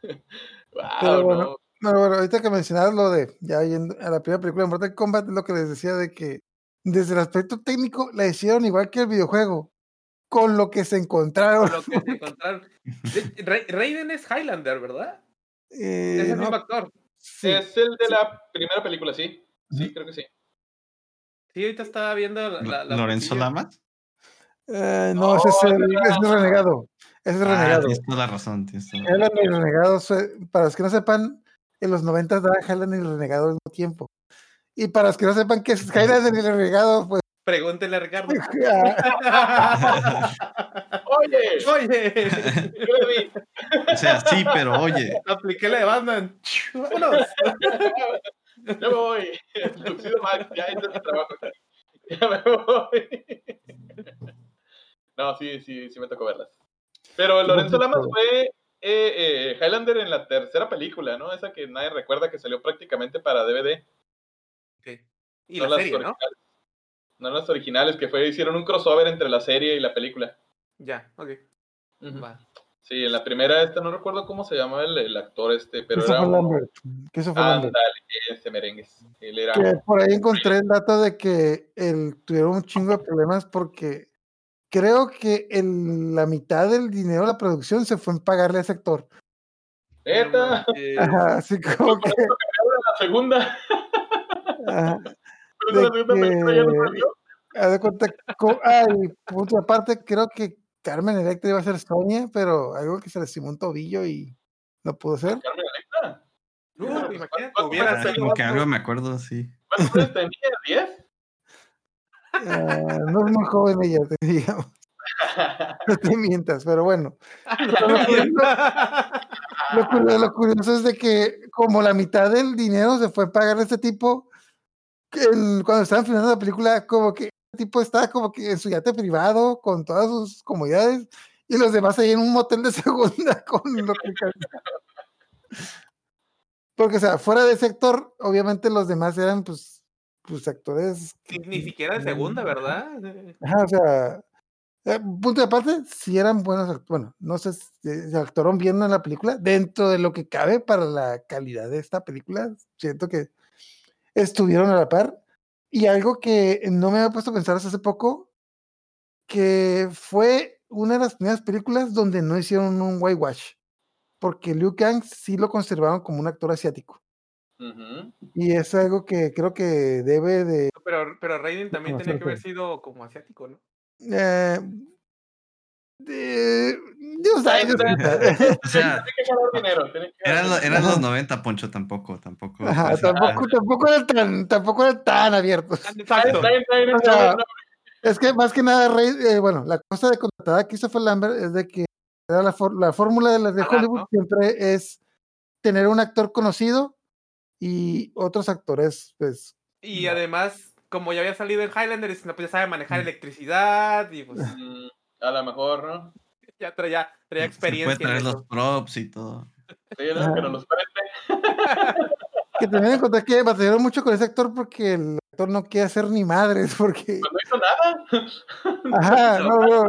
Pero Wow, bueno. no. No, bueno, ahorita que mencionabas lo de ya yendo a la primera película de Mortal Kombat, es lo que les decía de que desde el aspecto técnico la hicieron igual que el videojuego, con lo que se encontraron. Por lo que se encontraron. De- Ra- Raiden es Highlander, ¿verdad? Eh, Es el no, mismo actor. Sí, Es el de la primera película, sí. Sí, creo que sí. Sí, ahorita estaba viendo la, la- la Lorenzo. Lamas. eh, no, ese es el, es renegado. Ese es Ah, renegado. tienes toda la razón. Tienes toda la Highlander y Renegado, para los que no sepan, en los 90 daba Highlander y Renegado al mismo tiempo. Y para los que no sepan qué es Highlander y Renegado, pues. Pregúntele a Ricardo. Oye, Oye. O sea, sí, pero oye. apliqué la de Batman. Vámonos. Ya me voy. Lucido Max, ya hice mi trabajo. Ya me voy. No, sí, sí, sí me tocó verlas. Pero Lorenzo Lamas fue eh, eh, Highlander en la tercera película, ¿no? Esa que nadie recuerda que salió prácticamente para DVD. Ok. Y no la las serie, ¿no? No las originales, que fue, hicieron un crossover entre la serie y la película. Ya, ok. Sí, en la primera, esta no recuerdo cómo se llamaba el, el actor este, pero era un... Lambert. Christopher Lambert. Ándale, ese merengues. Él era... Que por ahí encontré el dato de que el, tuvieron un chingo de problemas porque creo que el- la mitad del dinero de la producción se fue en pagarle a ese actor. ¡Neta! Ajá, así como que. La segunda. ajá, La de película ya no que- salió. haz de cuenta. Ay, punto aparte, creo que Carmen Electra iba a ser Sonia, pero algo que se le lastimó un tobillo y no pudo ser. Carmen Electra. uh, Pero, imagínate, ¿cuántos hubiera Ah, como que algo me acuerdo, sí. ¿Cuántos meses tenía? ¿10? Ah, no es muy joven ella, te digamos. No te mientas, pero bueno. Lo curioso, lo curioso es de que como la mitad del dinero se fue a pagar a este tipo, cuando estaban filmando la película, como que este tipo estaba como que en su yate privado, con todas sus comodidades, y los demás ahí en un motel de segunda con lo que. Porque, o sea, fuera de ese actor, obviamente los demás eran, pues, pues actores. Ni, ni siquiera de segunda, ¿verdad? Ajá, o sea, eh, punto de aparte, si eran buenos, bueno, no sé si si actuaron bien en la película, dentro de lo que cabe para la calidad de esta película, siento que estuvieron a la par. Y algo que no me había puesto a pensar hasta hace poco, que fue una de las primeras películas donde no hicieron un whitewash, porque Liu Kang sí lo conservaron como un actor asiático. Y es algo que creo que debe de... Pero, pero Raiden también tenía que haber sido como asiático, ¿no? eh, de- Dios sabe. O sea, Tiene que ganar dinero. tiene que ganar eran, lo- dinero. eran los Ajá. 90, Poncho, tampoco, tampoco. Ajá, pues, tampoco, tampoco era tan, tampoco era tan abierto. Está Exacto. O sea, Es que más que nada, Rey, eh, bueno, la cosa de contratar a Christopher Lambert es de que era la, for- la fórmula de las de Hollywood ¿no? siempre es tener un actor conocido y otros actores, pues, Y No. además, como ya había salido en Highlander, pues ya sabe manejar electricidad y pues Mm, A lo mejor, ¿no? ya traía, traía Se puede experiencia. en traer los props y todo. Sí, ¿no? Ajá. que nos los preste. que también encontré que batallaron mucho con ese actor porque el actor no quiere hacer ni madres, porque, Pues no hizo nada. ajá, no, no,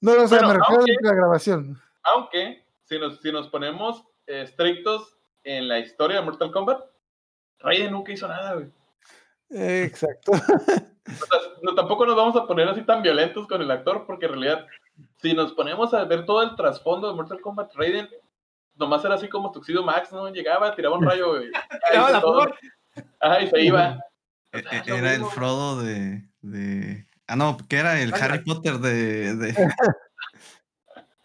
no, o sea, Bueno, me refiero aunque- a la grabación. Aunque, si nos, si nos ponemos eh, estrictos en la historia de Mortal Kombat, Raiden nunca hizo nada, güey. Exacto. No, tampoco nos vamos a poner así tan violentos con el actor, porque en realidad, si nos ponemos a ver todo el trasfondo de Mortal Kombat, Raiden nomás era así como Tuxedo Max, ¿no? Llegaba, tiraba un rayo, güey. Tiraba la flor. Ajá, y se iba. E- sea, e- Era el. Frodo de, de... Ah, no, que era el Gandalf. Harry Potter de... de...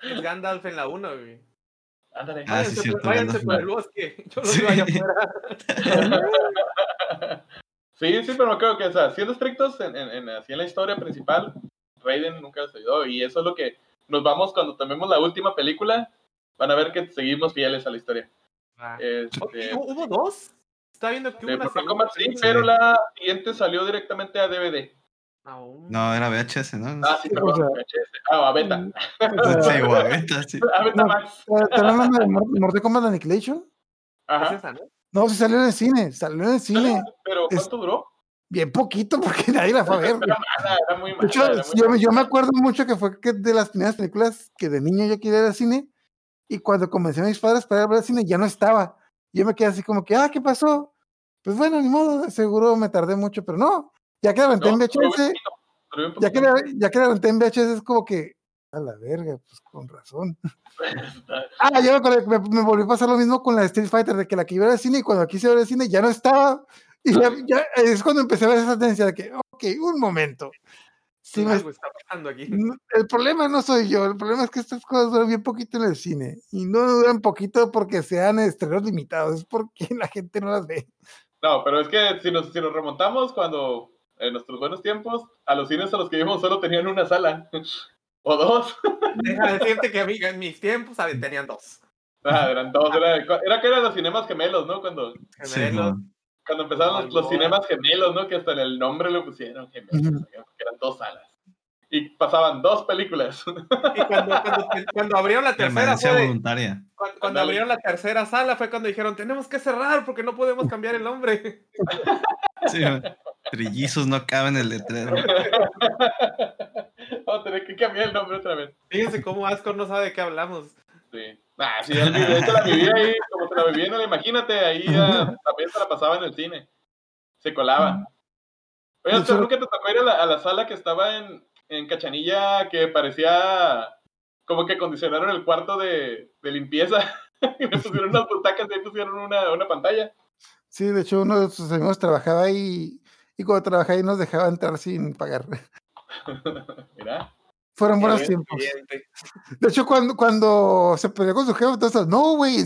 Es Gandalf en la 1, güey. Ándale. Ah, sí, Váyanse, cierto, por, váyanse Gandalf. por el bosque. Yo los Sí. veo allá afuera. Sí, sí, pero no creo que, o sea, siendo estrictos en, en, en- así en la historia principal, Raiden nunca les ayudó. Y eso es lo que nos vamos cuando tomemos la última película. Van a ver que seguimos fieles a la historia. Ah. Este, ¿Hubo dos? Estaba viendo que hubo una Mortal segunda Kombat sí, pero la siguiente salió directamente a DVD. Aún. No, era VHS, ¿no? Ah, sí, Sí, perdón. o sea, VHS. Ah, a Beta. O sea, Sí, guaveta, sí. A Beta no, Max. ¿Están hablando de Mor- Mortal Kombat Annihilation? Es Ajá. esa, ¿no? No, sí salió en el cine, salió en el cine. Pero Es- ¿cuánto duró? Bien poquito porque nadie la fue a ver. Era mala, era muy De mala. hecho, era muy yo, mala. yo me acuerdo mucho que fue que de las primeras películas que de niño yo quería ir al cine y cuando convencí a mis padres para ir al cine ya no estaba. Yo me quedé así como que, ah, ¿qué pasó? Pues bueno, ni modo, seguro me tardé mucho, pero no. Ya que la renté No, en VHS, ya que, la, ya que la renté en VHS es como que, a la verga, pues con razón. Ah, ya me me, volvió a pasar lo mismo con la Street Fighter, de que la que iba al cine y cuando quise ver el cine ya no estaba. Y ya, ya- es cuando empecé a ver esa tendencia de que, ok, un momento. Sí me- Algo está pasando aquí. el problema no soy yo, el problema es que estas cosas duran bien poquito en el cine. Y no duran poquito porque sean estrenos limitados, es porque la gente no las ve. No, pero es que si nos, si nos remontamos cuando en nuestros buenos tiempos, a los cines a los que íbamos solo tenían una sala. O dos. Deja de decirte que a mí, en mis tiempos ver, tenían dos. Ah, eran dos. Era, era que eran los cinemas gemelos, ¿no? Cuando, Gemelos. cuando empezaron los, los cinemas gemelos, ¿no? Que hasta en el nombre le pusieron gemelos. Eran dos salas. Y pasaban dos películas. Y cuando, cuando, cuando abrieron la tercera, fue de- voluntaria. cuando, abrieron la tercera sala fue cuando dijeron, tenemos que cerrar porque no podemos cambiar el nombre. Sí. Trillizos no caben en el letrero. Vamos a tener que cambiar el nombre otra vez. Fíjense cómo Ascor no sabe de qué hablamos. Sí. Ah, sí, la viví ahí, como se la viví en el Imagínate, ahí ah, también se la pasaba en el cine. Se colaba. Oye, hecho- ¿nunca te tocó ir a la, a la sala que estaba en, en Cachanilla que parecía como que acondicionaron el cuarto de, de limpieza? y le pusieron unas butacas y ahí pusieron una, una pantalla. Sí, de hecho, uno de sus amigos trabajaba ahí y cuando trabajaba ahí nos dejaba entrar sin pagar. Mira. Fueron buenos bien, tiempos. De hecho, cuando, cuando se peleó con su jefe, entonces, no, güey,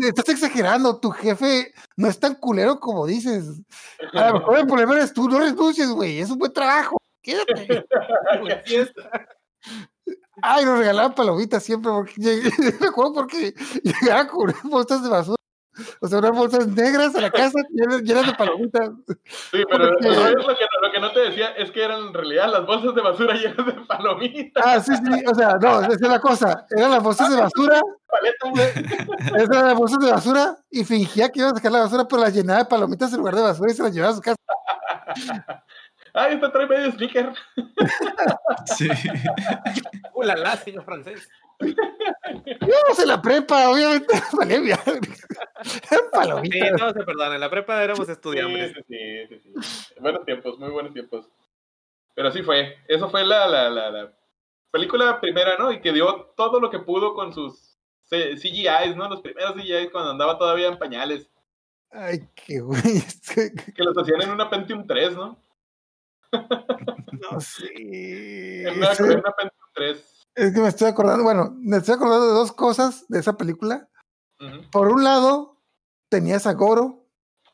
estás exagerando, tu jefe no es tan culero como dices. A lo mejor el problema eres tú, no renuncies, güey, es un buen trabajo, quédate. Ay, nos regalaban palomitas siempre, porque llegué- me acuerdo porque llegaba con unas bolsas de basura, o sea, unas bolsas negras a la casa llenas, de palomitas. Sí, pero Porque- lo, que, lo que no te decía es que eran en realidad las bolsas de basura llenas de palomitas, Ah, sí, sí, o sea, no, esa es la cosa, eran las bolsas de basura, paletas. esas eran las bolsas de basura, y fingía que iba a sacar la basura, pero las llenaba de palomitas en lugar de basura y se las llevaba a su casa. Ay, esta trae medio sneaker. Sí. Ulala, señor francés. Íbamos en la prepa, obviamente, bien. Eran Sí, palomitas. no se perdona. En la prepa éramos Sí, estudiantes. sí, sí, sí, sí. Buenos tiempos, muy buenos tiempos. Pero así fue. Eso fue la, la, la, la película primera, ¿no? Y que dio todo lo que pudo con sus CGIs, ¿no? Los primeros CGIs cuando andaba todavía en pañales. Ay, qué güey. Que los hacían en una Pentium 3, ¿no? No sé. En una, ese- en una Pentium 3. Es que me estoy acordando, bueno, me estoy acordando de dos cosas de esa película. Por un lado, tenías a Goro,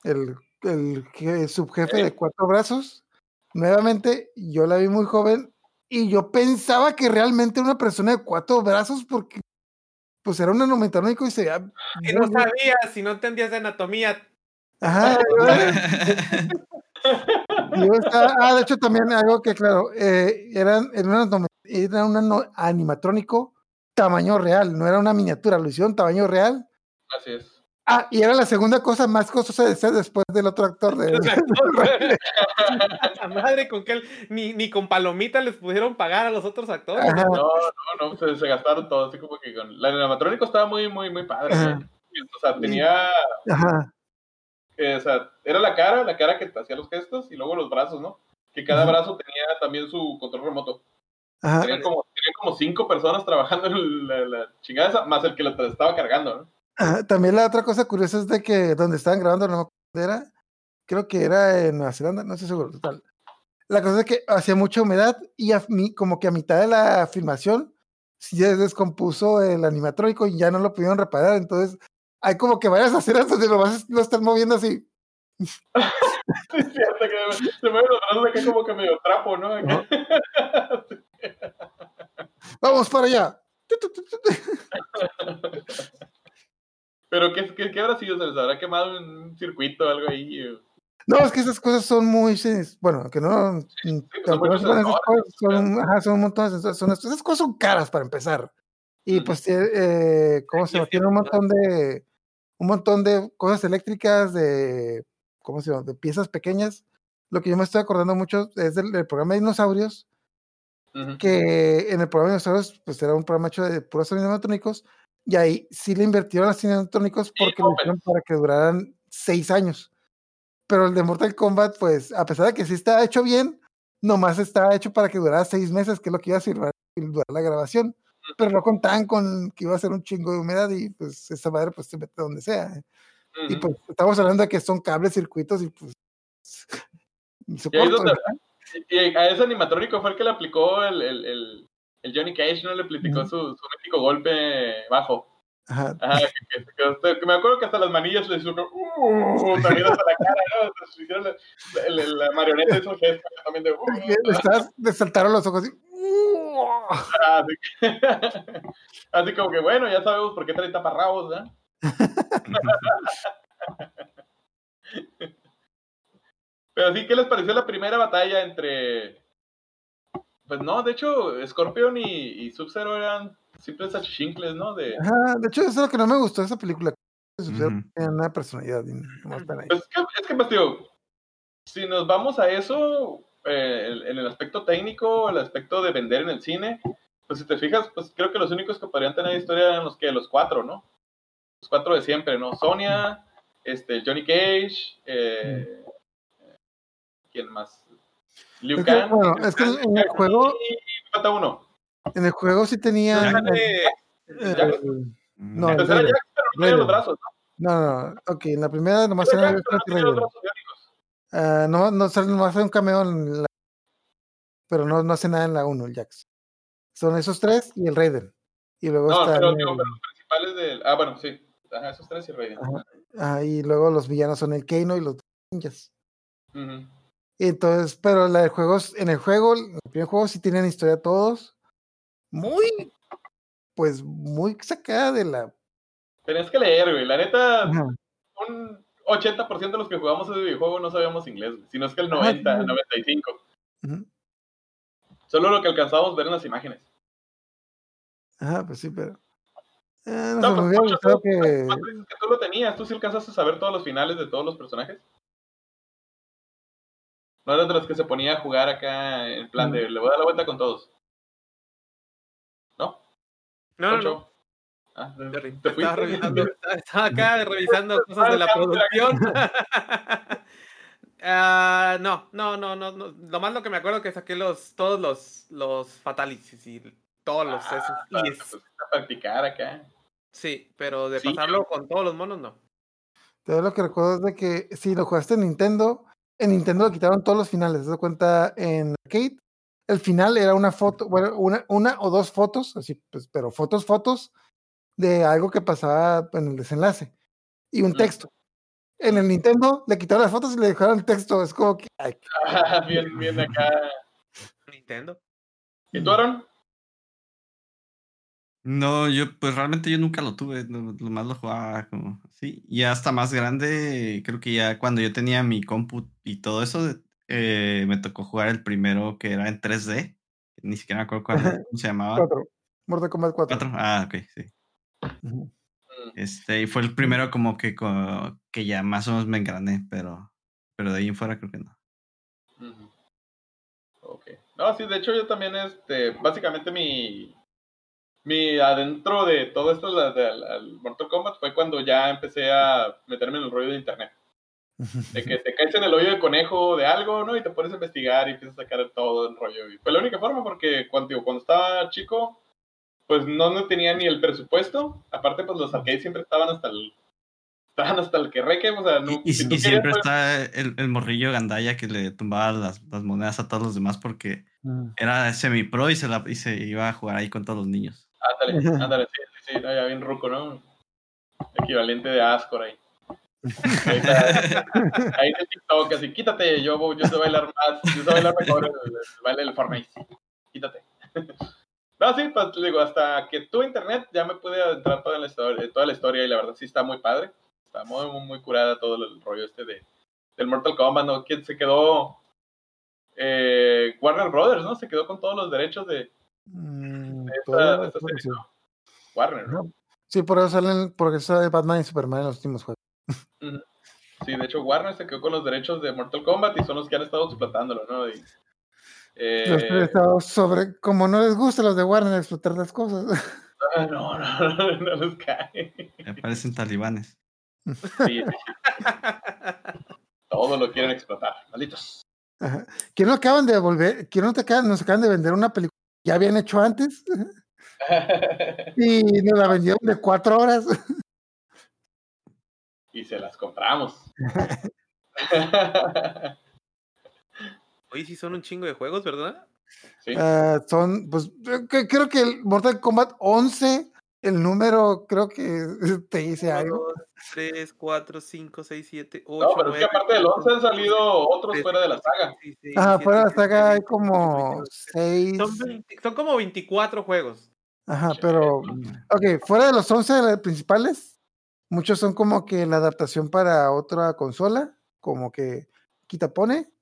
el, el je- subjefe de cuatro brazos. Nuevamente, yo la vi muy joven y yo pensaba que realmente era una persona de cuatro brazos porque pues era un anometrónico y se veía Si no sabías, si no entendías de anatomía, Ajá, ah, de hecho también algo que claro, eh, eran, era, un era un animatrónico tamaño real, no era una miniatura, lo hicieron tamaño real. Así es. Ah, y era la segunda cosa más costosa de ser después del otro actor de... la madre con que él- ni, ni con palomitas les pudieron pagar a los otros actores. Ajá. No, no, no, se, se gastaron todo, así como que con... La animatrónico estaba muy, muy, muy padre. O sea, tenía... Ajá, eh, o sea, era la cara, la cara que hacía los gestos y luego los brazos, ¿no? Que cada brazo tenía también su control remoto. ajá. Tenían como, tenían como cinco personas trabajando en la, la chingada esa, más el que lo estaba cargando, ¿no? Ajá, También la otra cosa curiosa es de que donde estaban grabando, no era, creo que era en Nueva Zelanda, no estoy seguro, total. La cosa es que hacía mucha humedad y a mí, como que a mitad de la filmación se descompuso el animatrónico y ya no lo pudieron reparar, entonces hay como que varias escenas donde lo vas lo están moviendo así. Sí, es cierto que se mueven los brazos acá como que medio trapo, ¿no? Acá. Vamos para allá. Pero ¿qué, qué, qué habrá sido? ¿Se les habrá quemado un circuito o algo ahí? No, es que esas cosas son muy, bueno, que no, son no ponen esas sensores, cosas, son, ajá, son un montón de son, esas cosas son caras para empezar. Y pues, tie- eh, ¿cómo se llama? Tiene un montón de, un montón de cosas eléctricas, de, ¿cómo se llama? De piezas pequeñas. Lo que yo me estoy acordando mucho es del, del programa de dinosaurios, que en el programa de dinosaurios, pues era un programa hecho de puros animatrónicos, y ahí sí le invirtieron a animatrónicos porque lo Open. hicieron para que duraran seis años. Pero el de Mortal Kombat, pues, a pesar de que sí está hecho bien, nomás está hecho para que durara seis meses, que es lo que iba a durar la grabación. Pero no contaban con que iba a ser un chingo de humedad y pues esa madre pues se mete donde sea. Y Ujú. pues estamos hablando de que son cables, circuitos y pues... Y soporto, donde- ¿verdad? y a ese animatrónico fue el que le aplicó el, el, el, el Johnny Cage, ¿no? Le aplicó su, su mítico golpe bajo. Ajá. Ajá, que, que- que- que me acuerdo que hasta las manillas le como, uh, también hasta la cara, ¿no? Entonces, hicieron la, la- la- marioneta hizo gesto también de, uh, le saltaron los ojos y... así, que- así como que, bueno, ya sabemos por qué trae taparrabos, ¿verdad? Pero sí, ¿qué les pareció la primera batalla entre... Pues no, de hecho, Scorpion y, y Sub-Zero eran simples achichincles, ¿no? De, Ajá, de hecho, eso es lo que no me gustó de esa película. Tiene una personalidad ahí. Pues es que, es que, pues, digo, si nos vamos a eso, eh, en el aspecto técnico, el aspecto de vender en el cine, pues si te fijas, pues creo que los únicos que podrían tener historia eran los que los cuatro, ¿no? Los cuatro de siempre, ¿no? Sonia, este, Johnny Cage, eh, ¿quién más? Liu Es que, Kang. bueno, es que en el juego- Y, y falta uno. En el juego sí tenía... Eh, no. Jack, pero no tenía los Raiden. brazos, ¿no? No, no, no, ok, en la primera nomás Era era Jack, pero no tenía los brazos Ah, no, no, hace un cameo en la... Pero no, no hace nada en la 1, el Jax. Son esos tres y el Raiden. Y luego No, está pero, el- digo, pero los principales del... Ah, bueno, sí. Ajá, esos tres y Raiden. Ajá. ah, y luego los villanos son el Kano y los ninjas. Entonces, pero la de juegos, en el juego, en el primer juego sí tienen historia todos. Muy, pues muy sacada de la. Tenías que leer, güey. La neta, Ajá. un 80% de los que jugamos ese videojuego no sabíamos inglés, güey. Si no es que el Ajá, 90, sí. 95. Ujú. Solo lo que alcanzábamos a ver en las imágenes. Ajá, pues sí, pero. eh, no, No, pues, Poncho, tú- que. ¿Cuánto dices que tú lo tenías? ¿Tú sí alcanzaste a saber todos los finales de todos los personajes? No eras de los que se ponía a jugar acá en plan de le voy a dar la vuelta con todos. ¿No? No, no, no. Ah, Te te, re- te Estaba revisando, estaba acá revisando cosas de la producción. Ah, no, no, no, no, no. Lo más lo que me acuerdo que saqué los, todos los, los fatalities y todos los Ah, esos. Y es- pues, practicar acá. sí, pero de Sí. pasarlo con todos los monos, no. Yo lo que recuerdo es de que si lo jugaste en Nintendo, en Nintendo le quitaron todos los finales. ¿Te das cuenta? En arcade, el final era una foto, bueno, una, una o dos fotos, así, pues, pero fotos, fotos de algo que pasaba en el desenlace y un Mm. texto. En el Nintendo le quitaron las fotos y le dejaron el texto. Es como que, ay, bien, bien acá. Nintendo. ¿Y tú, Aaron? No, yo pues realmente yo nunca lo tuve, lo, lo más lo jugaba como así. Y hasta más grande, creo que ya cuando yo tenía mi compu y todo eso, eh, me tocó jugar el primero que era en 3D. Ni siquiera me acuerdo cuál, cómo se llamaba. cuatro. Mortal Kombat 4. ¿Cuatro? Ah, ok, sí. Ujú. Mm, Este, y fue el primero como que, co- que ya más o menos me engrané, pero, pero de ahí en fuera creo que no. ujú. Ok. No, sí, de hecho yo también, este, básicamente mi, mi adentro de todo esto la- de- al- al Mortal Kombat fue cuando ya empecé a meterme en el rollo de internet. De que te caes en el hoyo de conejo de algo, ¿no? Y te pones a investigar y empiezas a sacar todo el rollo. Y fue la única forma porque cuando, digo, cuando estaba chico, pues no, no tenía ni el presupuesto. Aparte, pues los arcades siempre estaban hasta el... Estaban hasta el que reque, o sea, no, Y, si y siempre querías, pues, está el, el morrillo gandaya que le tumbaba las, las monedas a todos los demás porque Mm. era semi-pro y se, la, y se iba a jugar ahí con todos los niños. Ándale, ándale, sí, sí, sí, no, ya bien ruco, ¿no? Equivalente de Ascor ahí. Ahí, está, ahí en TikTok, así, quítate, yo, voy- yo sé bailar más, yo sé bailar mejor el, el baile del Fortnite. Quítate. No, sí, pues digo, hasta que tuve internet ya me pude adentrar toda la historia, toda la historia y la verdad sí está muy padre. Está muy, muy, muy curada todo el rollo este de, del Mortal Kombat, ¿no? Que se quedó eh, Warner Brothers, ¿no? Se quedó con todos los derechos de Mm, esta, de esta creo que serie, sí. ¿no? Warner, ¿no? Sí, por eso salen, porque sale Batman y Superman en los últimos juegos. Sí, de hecho Warner se quedó con los derechos de Mortal Kombat y son los que han estado explotándolo, ¿no? Y, eh, Los han estado sobre, como no les gusta a los de Warner explotar las cosas. ah, no, no, no, no les cae. Me parecen talibanes. Sí, sí, sí. Todo lo quieren explotar, malditos. Ajá. ¿Quién no acaban de volver? ¿Quién no te acaban, nos acaban de vender una película que ya habían hecho antes? Y nos la vendieron de cuatro horas. y se las compramos. Oye, sí son un chingo de juegos, ¿verdad? sí, Ah, son, pues, creo que el Mortal Kombat 11, el número, creo que te dice algo. 3, 4, 5, 6, 7, 8, no, pero es que aparte del 11 han salido otros fuera de la saga. Ajá, fuera de la saga hay como seis. Son, 20 son como 24 juegos. Ajá, pero, ok, fuera de los 11 de las principales, muchos son como que la adaptación para otra consola, como que quitapone,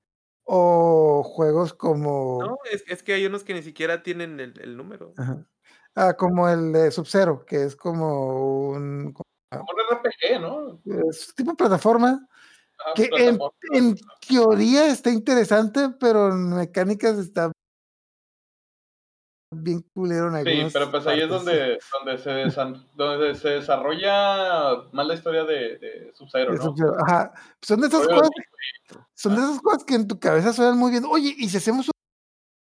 o juegos como, No, es, es que hay unos que ni siquiera tienen el, el número. ajá, ah, como el de Sub-Zero, que es como un Como un RPG, ¿no? es tipo plataforma, Ah, que en, en teoría está interesante, pero en mecánicas está bien culero en Sí, pero pues ahí es donde, donde, se, desan- donde se desarrolla más la historia de, de Sub-Zero, ¿no? Sub-Zero, Ajá. Son de esas Rollo cosas, de- son de esas cosas que en tu cabeza suenan muy bien. Oye, ¿y si hacemos un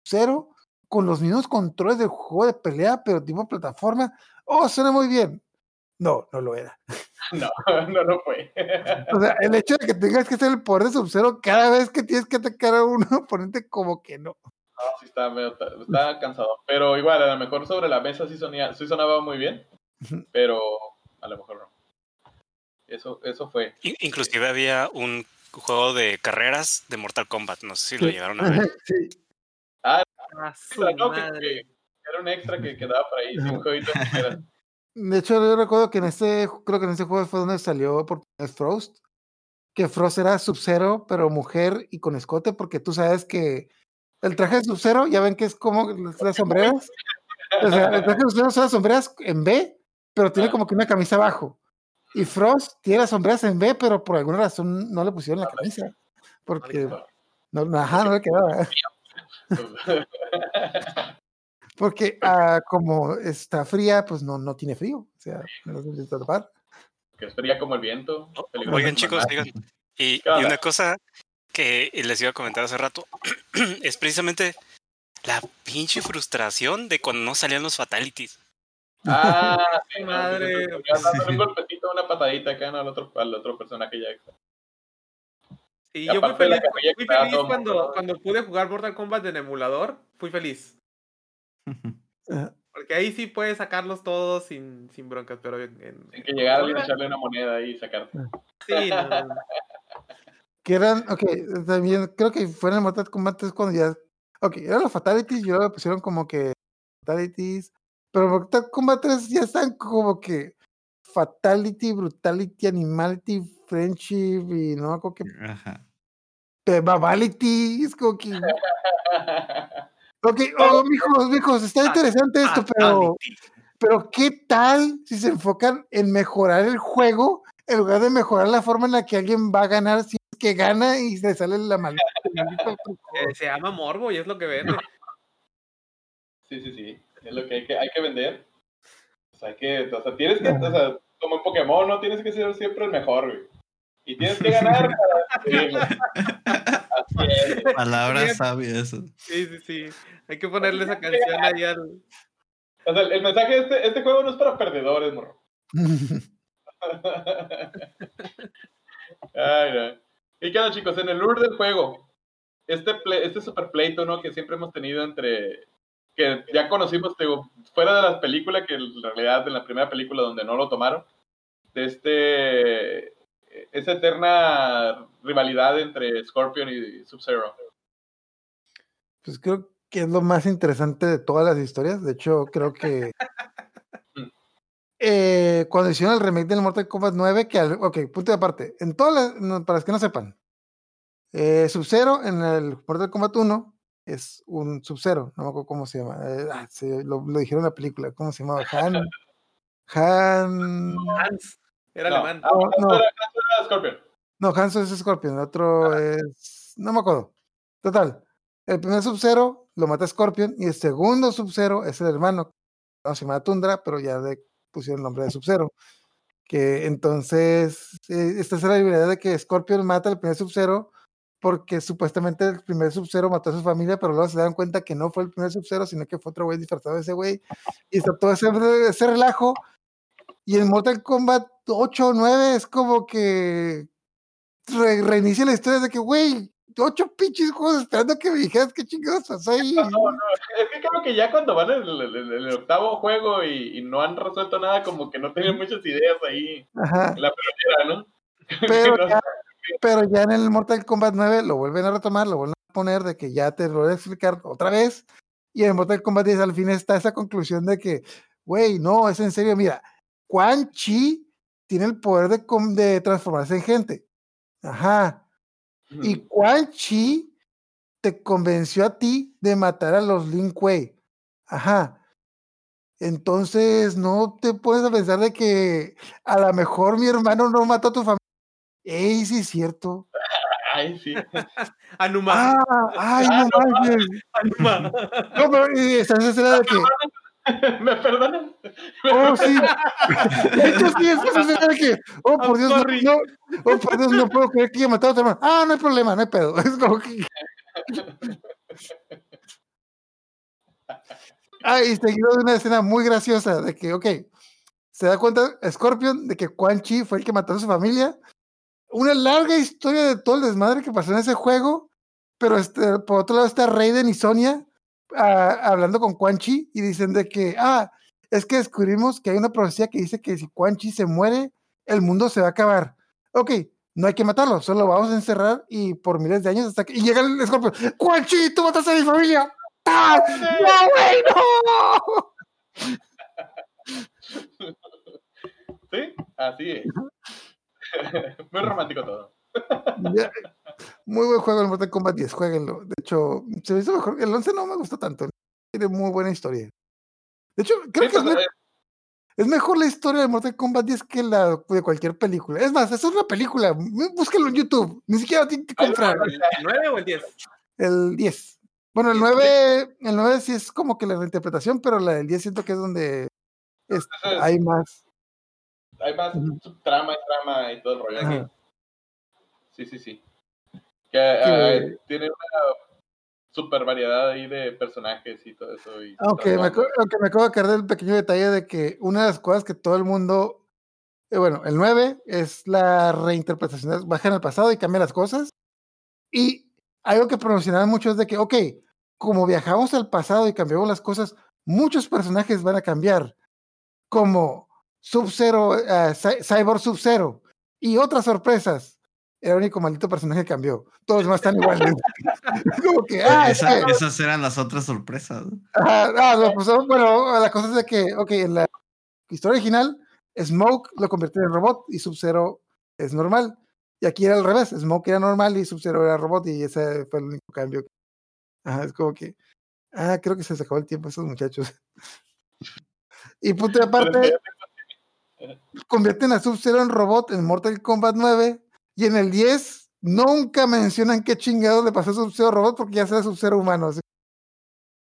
cero con los mismos controles del juego de pelea, pero tipo plataforma? Oh, suena muy bien. No, no lo era. No, no lo fue. O sea, el hecho de que tengas que hacer el poder de Sub-Zero cada vez que tienes que atacar a un oponente, como que no. No, sí está medio, está cansado. Pero igual, a lo mejor sobre la mesa sí, sonía, sí sonaba muy bien, pero a lo mejor no. Eso, eso fue. In- Inclusive había un juego de carreras de Mortal Kombat, no sé si lo llegaron a ver. Sí. A su Extra, ¿no? Que- que era un extra que quedaba por ahí, sí, un jueguito era- De hecho, yo recuerdo que en este, creo que en este juego fue donde salió por Frost, que Frost era Sub-Zero, pero mujer y con escote, porque tú sabes que el traje de Sub-Zero, ya ven que es como las sombreras. O sea, el traje de Sub-Zero son las sombreras en B, pero tiene como que una camisa abajo. Y Frost tiene las sombreras en B, pero por alguna razón no le pusieron la camisa. Porque, no, no, ajá, no le quedaba. Porque ah, como está fría, pues no, no tiene frío. O sea, no lo necesita tapar. que es fría como el viento. O- peligroso Oigan, como chicos, digan, y, ¿Qué y una cosa, que les iba a comentar hace rato es precisamente la pinche frustración de cuando no salían los fatalities. Ah, sí, Madre. Dándole un golpecito, una patadita acá al, otro, al otro personaje ya. Y Y yo fui feliz, fui feliz cuando, cuando pude jugar Mortal Kombat en emulador. Fui feliz. Ah, Porque ahí sí puedes sacarlos todos sin, sin broncas, pero en, en- Hay que llegar y consola, echarle una moneda ahí y sacarte. Sí, no. Que eran, ok, también creo que fueron en Mortal Kombat 3 cuando ya. Ok, eran los Fatalities y luego lo pusieron como que Fatalities. Pero Mortal Kombat 3 ya están como que Fatality, Brutality, Animality, Friendship y no acuerdo que. Ajá. Babality. Es como que. Ok, oh, mijos, mijos, está interesante esto, pero. Pero ¿qué tal si se enfocan en mejorar el juego en lugar de mejorar la forma en la que alguien va a ganar si que gana y le sale la maldita? Eh, se llama Morbo y es lo que vende. Sí, sí, sí. Es lo que hay que, hay que vender. O sea, hay que, o sea, tienes que, o sea, como en Pokémon, no tienes que ser siempre el mejor, güey. Y tienes que ganar para. Palabras sabias. Sí, sí, sí. Hay que ponerle esa canción ahí al. O sea, el mensaje de este, este juego no es para perdedores, morro. Ay, no. Y onda, chicos, en el lure del juego, este, este super pleito, ¿no? Que siempre hemos tenido entre. que ya conocimos, digo, fuera de las películas, que en realidad en la primera película donde no lo tomaron, de este. esa eterna rivalidad entre Scorpion y Sub-Zero. Pues creo que es lo más interesante de todas las historias. De hecho, creo que eh, cuando hicieron el remake del Mortal Kombat 9, que, al- ok, punto de aparte, en todas las, para los que no sepan, eh, Sub-Zero en el Mortal Kombat 1 es un Sub-Zero, no me acuerdo cómo se llama, eh, ah, sí, lo, lo dijeron en la película, ¿cómo se llamaba? Han. Han. Hans. Era No, alemán. ah, No, no. era- Scorpion. No, Hanzo es Scorpion, el otro es. No me acuerdo. Total. El primer Sub-Zero lo mata Scorpion y el segundo Sub-Zero es el hermano. No se llama Tundra, pero ya le pusieron el nombre de Sub-Zero. Que entonces, eh, esta es la rivalidad de que Scorpion mata al primer Sub-Zero porque supuestamente el primer Sub-Zero mató a su familia, pero luego se dan cuenta que no fue el primer Sub-Zero, sino que fue otro güey disfrazado de ese güey. Y está todo ese, ese relajo. Y en Mortal Kombat 8 o 9 es como que re- reinicia la historia de que, güey, ocho pinches juegos esperando que me dijeras qué chingados pasó ahí. No, no, es que creo que ya cuando van en el, el- el- el octavo juego y, y no han resuelto nada, como que no tenían muchas ideas ahí Ajá. en la primera, ¿no? Pero No ya, pero ya en el Mortal Kombat 9 lo vuelven a retomar, lo vuelven a poner de que ya te lo voy a explicar otra vez. Y en Mortal Kombat 10 al fin está esa conclusión de que, güey, no, es en serio, mira, Quan Chi tiene el poder de, de transformarse en gente. Ajá. Y Quan Chi te convenció a ti de matar a los Lin Kuei. Ajá. Entonces no te puedes a pensar de que a lo mejor mi hermano no mató a tu familia. Ey, sí es cierto. Ay, sí. Anuma. Ah, ay, no manches. Anuma. No, pero esa esa escena de que, ¿Me perdonan? oh, sí. De hecho, sí, esa escena de que, oh, por Dios, no, oh, por Dios, no puedo creer que haya matado a tu hermano. Ah, no hay problema, no hay pedo. Es como que. Ah, y seguido de una escena muy graciosa de que, ok, se da cuenta Scorpion de que Quan Chi fue el que mató a su familia. Una larga historia de todo el desmadre que pasó en ese juego, pero este, por otro lado está Raiden y Sonia hablando con Quan Chi y dicen de que, ah, es que descubrimos que hay una profecía que dice que si Quan Chi se muere, el mundo se va a acabar. Ok, no hay que matarlo, solo lo vamos a encerrar y por miles de años hasta que... Y llega el Scorpion, Quan Chi, tú mataste a mi familia. ¡Ah! ¡No, güey, no! Sí, así es. Muy romántico todo. Ya, Muy buen juego el Mortal Kombat 10, jueguenlo. De hecho, se me hizo mejor. El 11 no me gustó tanto. Tiene muy buena historia. De hecho, creo que es, pues, me- es mejor la historia de Mortal Kombat 10 que la de cualquier película. Es más, es una película. Búsquelo en YouTube. Ni siquiera tiene que comprar. ¿El 9 o el 10? El 10. Bueno, el 9, el 9 sí es como que la reinterpretación, pero la del 10 siento que es donde es- Eso es- hay más. hay más trama y trama y todo el rollo aquí. Sí, sí, sí. Que ah, tiene una super variedad ahí de personajes y todo eso. Y Aunque me, acu- aunque me acabo de acordar del pequeño detalle de que una de las cosas que todo el mundo, eh, bueno, el 9 es la reinterpretación, de- bajan al pasado y cambian las cosas. Y algo que promocionaban mucho es de que, ok, como viajamos al pasado y cambiamos las cosas, muchos personajes van a cambiar, como Sub-Zero, Cy- Cyborg Sub-Zero y otras sorpresas. Era el único maldito personaje que cambió. Todos demás están iguales. como que, ah, es Esa- que- esas eran las otras sorpresas. ah, bueno, la cosa es de que, ok, en la historia original, Smoke lo convirtió en robot y Sub-Zero es normal. Y aquí era al revés, Smoke era normal y Sub-Zero era robot y ese fue el único cambio. Ajá, es como que, ah, creo que se les acabó el tiempo a esos muchachos. y punto y aparte, convierten a Sub-Zero en robot en Mortal Kombat 9 y en el 10 nunca mencionan qué chingado le pasó a Sub-Zero robot porque ya será Sub-Zero humano. así-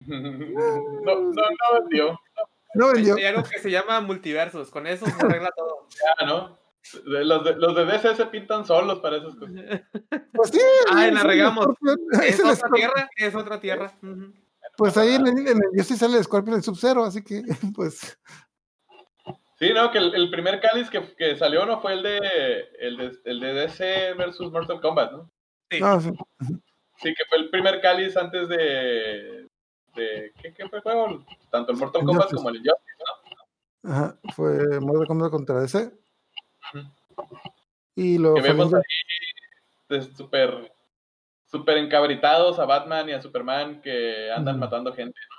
no, no, no vendió. No vendió. Hay algo que se llama multiversos. Con eso se arregla todo. Ya, ¿no? Los de, los de DC se pintan solos para esas cosas. Pues sí. Ay, es la regamos. Es otra Scorpion. tierra. Es otra tierra. Pues ahí en el, en el yo sí sale el Scorpion en Sub-Zero, así que pues Sí, no, que el, el primer cáliz que, que salió no fue el de, el de el de DC versus Mortal Kombat, ¿no? Sí. no, sí. Sí, que fue el primer cáliz antes de. de ¿qué, qué fue juego? Tanto el Mortal Kombat Injustice. como el Injustice. Ajá, fue Mortal Kombat contra DC. Y lo Que vemos Ninja- ahí de súper súper encabritados a Batman y a Superman que andan Mm. matando gente, ¿no?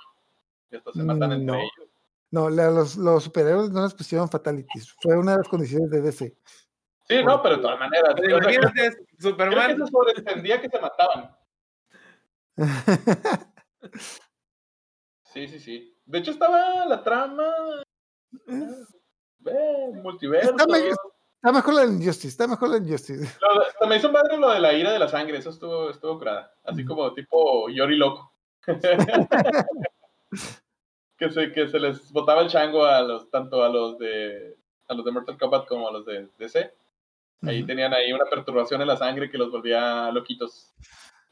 Y hasta se matan Mm, entre no. ellos. No, la- los, los superhéroes no les pusieron fatalities. Fue una de las condiciones de DC. Sí, no, pero de todas maneras. Pero o sea, creo, que Superman. se sobreentendía que se mataban. Sí, sí, sí. De hecho, estaba la trama. Ve, multiverso. Está me- está mejor la del Injustice, está mejor la del Injustice. Lo- me hizo madre lo de la ira de la sangre, eso estuvo, estuvo curada. Así como tipo Yori loco. que, se, que se les botaba el chango a los, tanto a los de a los de Mortal Kombat como a los de DC. Ahí tenían ahí una perturbación en la sangre que los volvía loquitos.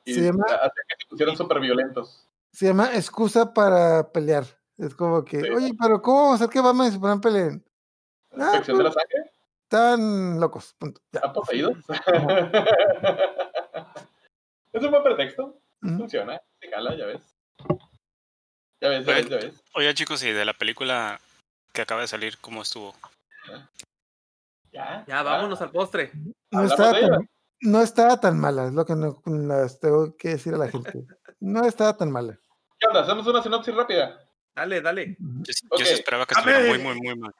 Y Se llama- que se pusieran súper violentos. Se llama excusa para pelear. Es como que, Sí. oye, pero ¿cómo vamos a hacer que Batman y Superman peleen? Ah, de la pues, sangre, Están locos. Punto. Ya. están poseídos. es un buen pretexto. Funciona, se jala, ya ves. Ya ves, ya ves, ya ves. Oigan, chicos, y de la película que acaba de salir, ¿cómo estuvo? Ya, Ya, vámonos al postre. No estaba, tan, no estaba tan mala, es lo que no, las tengo que decir a la gente. No estaba tan mala. ¿Qué onda? ¿Hacemos una sinopsis rápida? Dale, dale. Yo, esperaba que estuviera muy, muy, muy mal.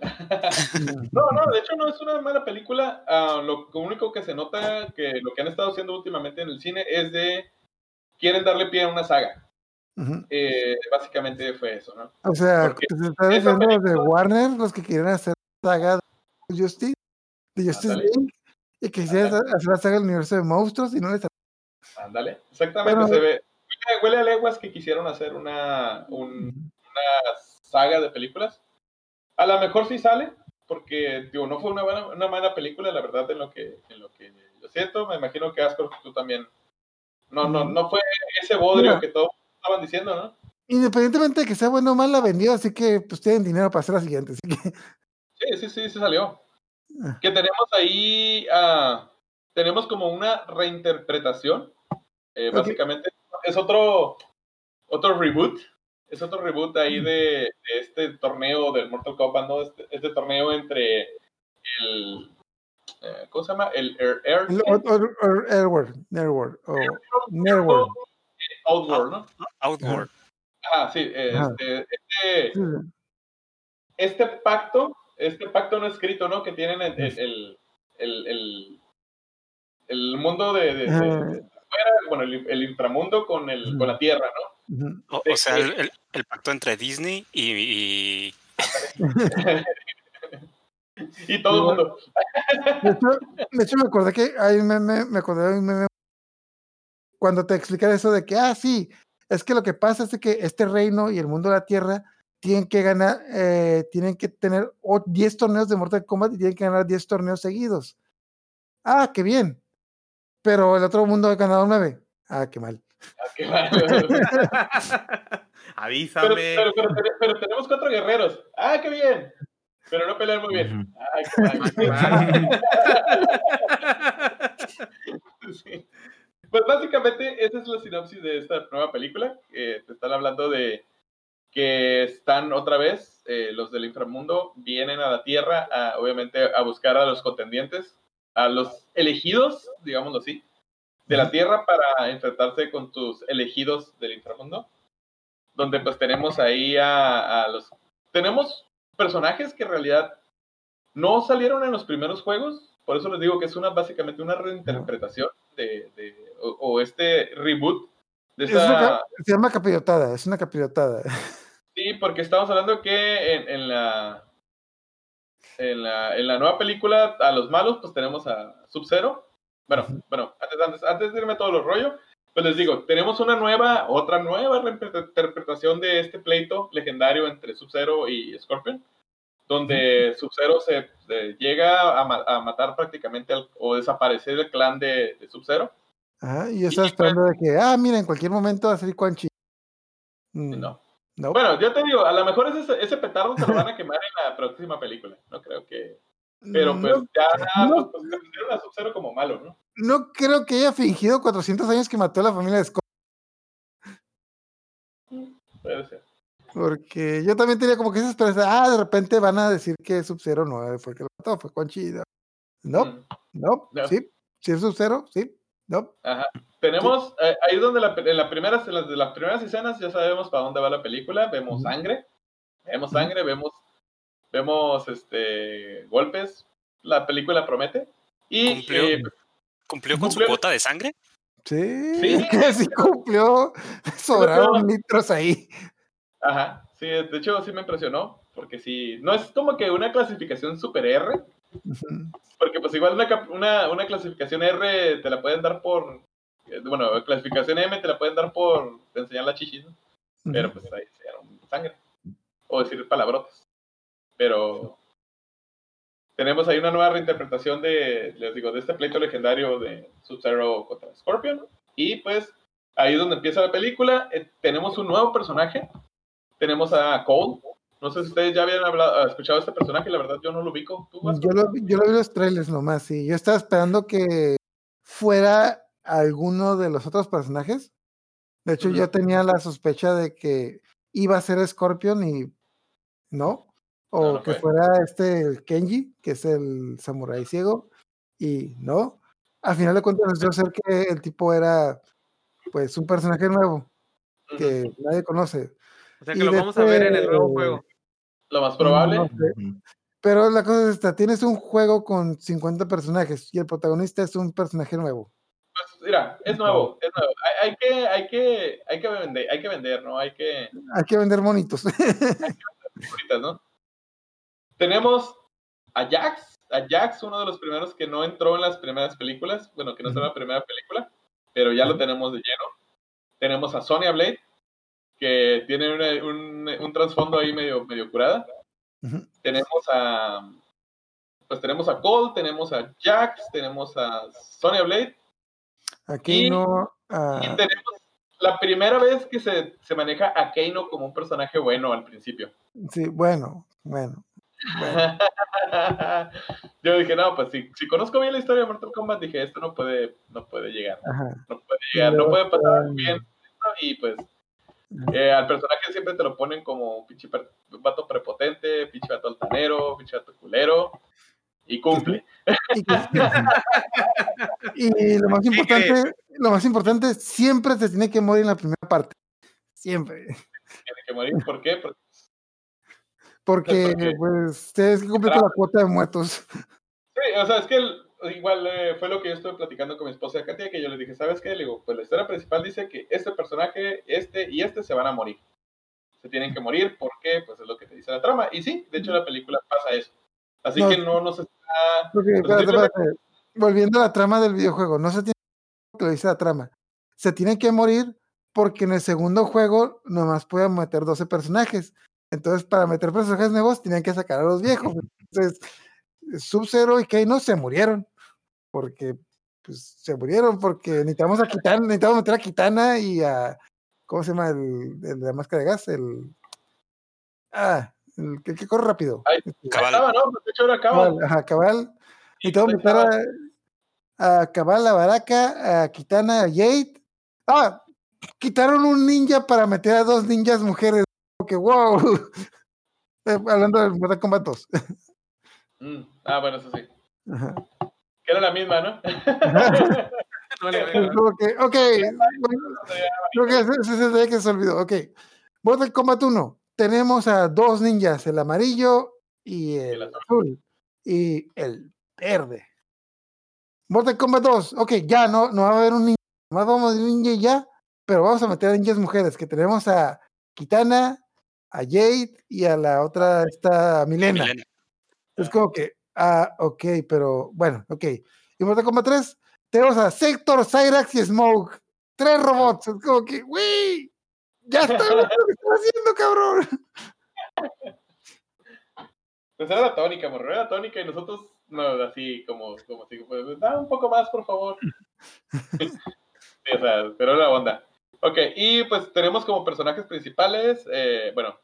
No, no, de hecho no es una mala película. Ah, lo único que se nota que lo que han estado haciendo últimamente en el cine es de quieren darle pie a una saga. Eh, básicamente fue eso, ¿no? O sea, Porque se diciendo los de Warner, los que quieren hacer saga de Justice, de Justice. League, y que quisieran hacer la saga del universo de monstruos y no les Ándale, exactamente. Bueno, se ve, huele, a leguas que quisieron hacer una, un- una saga de películas. A lo mejor sí sale, porque digo, no fue una, buena, una mala película, la verdad, en lo que, en lo que yo siento. Me imagino que Ascor, tú también. No, no, no fue ese bodrio Mira. que todos estaban diciendo, ¿no? Independientemente de que sea bueno o mal, la vendió, así que pues tienen dinero para hacer la siguiente. Así que, Sí, sí, sí, sí salió. Ah. Que tenemos ahí, ah, tenemos como una reinterpretación. Eh. Básicamente es otro, otro reboot. Es otro reboot ahí de, de este torneo del Mortal Kombat, ¿no? Este, este torneo entre el... eh, ¿Cómo se llama? El Air... Air Airward, o Nerward. Outworld, ¿no? Outward. Ah, sí. Ajá. Este, este, este pacto, este pacto no escrito, ¿no? Que tienen el, el, el, el, el- el mundo de, de- de- de afuera, bueno, el, el inframundo con, el, con la tierra, ¿no? O, o sea, el, el- el pacto entre Disney y, y- Y todo el mundo. De hecho, de hecho, me acordé que hay un meme, me acordé de un meme cuando te explican eso de que, ah, sí, es que lo que pasa es que este reino y el mundo de la tierra tienen que ganar, eh, tienen que tener o- 10 torneos de Mortal Kombat y tienen que ganar 10 torneos seguidos. Ah, qué bien. pero el otro mundo ha ganado nueve. Ah, qué mal. Ah, qué mal. Avísame. Pero, pero, pero, pero tenemos cuatro guerreros. Ah, qué bien. Pero no pelean muy bien. Ay, qué mal. Sí. Pues básicamente esa es la sinopsis de esta nueva película. Eh, te están hablando de que están otra vez, eh, los del inframundo vienen a la Tierra, a, obviamente a buscar a los contendientes, a los elegidos, digámoslo así, de la Tierra para enfrentarse con tus elegidos del inframundo. Donde pues tenemos ahí a, a los... Tenemos personajes que en realidad no salieron en los primeros juegos, por eso les digo que es una básicamente una reinterpretación de, de- o, o este reboot de Es una esa, ca- se llama capirotada, es una capirotada. Sí, porque estamos hablando que en, en la, en la en la nueva película a los malos pues tenemos a Sub-Zero. Bueno, bueno, antes, antes, antes de irme todo los rollo, pues les digo, tenemos una nueva, otra nueva reinterpretación de este pleito legendario entre Sub-Zero y Scorpion, donde Sub-Zero se, se llega a, ma- a matar prácticamente al- o desaparecer el clan de, de Sub-Zero. Ajá, y yo estaba esperando de que, ah, mira, en cualquier momento va a salir Quan Chi. Mm, No. no. Bueno, yo te digo, a lo mejor ese, ese petardo se lo van a quemar en la próxima película. No creo que. Pero pues no, ya no. pues, pues, a Sub-Zero como malo, ¿no? no creo que haya fingido 400 años que mató a la familia de Scott, Puede ser. porque yo también tenía como que esa esperanza, ah, de repente van a decir que Sub-Zero no fue el que lo mató, fue Quan Chi. No, no, Mm, no, No. sí, sí es Sub-Zero, sí, no. Ajá. Tenemos, eh, ahí donde la, en, la primeras, en las de las primeras escenas ya sabemos para dónde va la película. Vemos sangre, vemos sangre, vemos, vemos este golpes. La película promete. Y Cumplió. eh, ¿Cumplió con su cuota de sangre? Sí, Sí. sí cumplió, sobraron litros ahí. Ajá, sí, de hecho sí me impresionó, porque sí, no es como que una clasificación super R. porque pues igual una, una, una clasificación R te la pueden dar por, eh, bueno, clasificación M te la pueden dar por enseñar la chichis, ¿no? pero pues ahí enseñaron sangre, o decir palabrotas, pero tenemos ahí una nueva reinterpretación de, les digo, de este pleito legendario de Sub-Zero contra Scorpion, y pues ahí es donde empieza la película, eh, tenemos un nuevo personaje, tenemos a Cole. No sé si ustedes ya habían hablado, escuchado a este personaje, la verdad yo no lo ubico. Yo lo, vi- yo lo vi en los trailers nomás, sí. Yo estaba esperando que fuera alguno de los otros personajes. De hecho, yo tenía la sospecha de que iba a ser Scorpion y no. O No, no que fue. fuera este el Kenji, que es el samurái ciego, y no. Al final de cuentas, yo sé que el tipo era pues un personaje nuevo que nadie conoce. O sea que Y lo vamos a ver en el nuevo este- juego. Lo más probable. No sé. Ujú. Pero la cosa es esta, tienes un juego con 50 personajes y el protagonista es un personaje nuevo. Pues, mira, es nuevo, es nuevo. Hay, hay que, hay que, hay que vender, hay que vender, ¿no? Hay que Hay que vender monitos. ahorita, ¿no? Tenemos a Jax, a Jax, uno de los primeros que no entró en las primeras películas, bueno, que no entró en la primera película, pero ya lo tenemos de lleno. Tenemos a Sonya Blade, que tiene una- un, un trasfondo ahí medio, medio curada. Tenemos a pues tenemos a Cole, tenemos a Jax, tenemos a Sonya Blade Aquí Y- no. y ah, tenemos la primera vez que se, se maneja a Keino como un personaje bueno al principio. sí, bueno, bueno. bueno. Yo dije, no, pues si, si conozco bien la historia de Mortal Kombat, dije, esto no puede, no puede llegar, Ajá. no puede llegar, no puede pasar bien. Y pues eh, al personaje siempre te lo ponen como un pinche per- vato prepotente, pinche vato altanero, pinche vato culero, y cumple. Y, lo más importante, lo más importante, siempre se tiene que morir en la primera parte. Siempre. Tiene que morir. ¿Por qué? Porque Porque, Porque- pues, tienes que cumplir con la cuota de muertos. Sí, o sea, es que el- igual eh, fue lo que yo estuve platicando con mi esposa Katia, que yo le dije, ¿sabes qué? Le digo, pues la historia principal dice que este personaje, este y este se van a morir. Se tienen que morir porque, pues es lo que te dice la trama. Y sí, de hecho la película pasa eso. Así No. que no nos está... Pues espérate, espérate. Volviendo a la trama del videojuego, no se tiene que lo dice la trama. Se tienen que morir porque en el segundo juego nomás pueden meter 12 personajes. Entonces, para meter personajes nuevos, tenían que sacar a los viejos. Entonces, Sub-Zero y Kano se murieron. Porque pues se murieron porque necesitamos a Kitana, necesitamos meter a Kitana y a ¿cómo se llama el, el de la máscara de gas? El ah, el que, que corre rápido. Ay, Este, Cabal. Estaba, ¿no? De hecho era Cabal. Cabal, ajá, Cabal. Necesitamos meter a, a Cabal, a Baraka, a Kitana, a Jade. Ah, quitaron un ninja para meter a dos ninjas mujeres. Que wow. Eh, Hablando del Mortal Kombat 2. Mm, Ah, bueno, eso sí. Ajá. Que era la misma, ¿no? Ok, bueno, creo que el que se olvidó. Ok, Mortal Kombat 1. Tenemos a dos ninjas, el amarillo y el el azul. Y el verde. Mortal Kombat 2. Ok, ya no, no va a haber un ninja. Más vamos a un ninja ya. Pero vamos a meter a ninjas mujeres. Que tenemos a Kitana, a Jade y a la otra, esta Milena. Milena. Es como que, ah, ok, pero bueno, ok. Y Mortal Kombat 3, tenemos a Sector, Cyrax y Smoke. Tres robots. Es como que, güey, ya está lo que haciendo, cabrón. Pues era la tónica, morro, era la tónica y nosotros, no, así como, como así, pues, da un poco más, por favor. o sea, pero la onda. Ok, y pues tenemos como personajes principales, eh, bueno,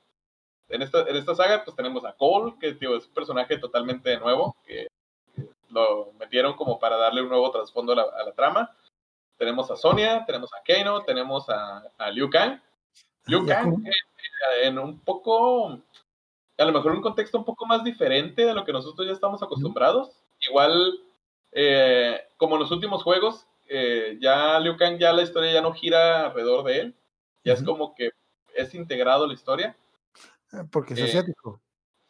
en esta, en esta saga pues tenemos a Cole, que tío, es un personaje totalmente nuevo, que, que lo metieron como para darle un nuevo trasfondo a la, a la trama. Tenemos a Sonia, tenemos a Kano, tenemos a, a Liu Kang. Liu Ya Kang como- eh, en un poco, a lo mejor un contexto un poco más diferente de lo que nosotros ya estamos acostumbrados. Igual, eh, como en los últimos juegos, eh, ya Liu Kang, ya la historia ya no gira alrededor de él. Ya es como que es integrado la historia. Porque es Eh, asiático.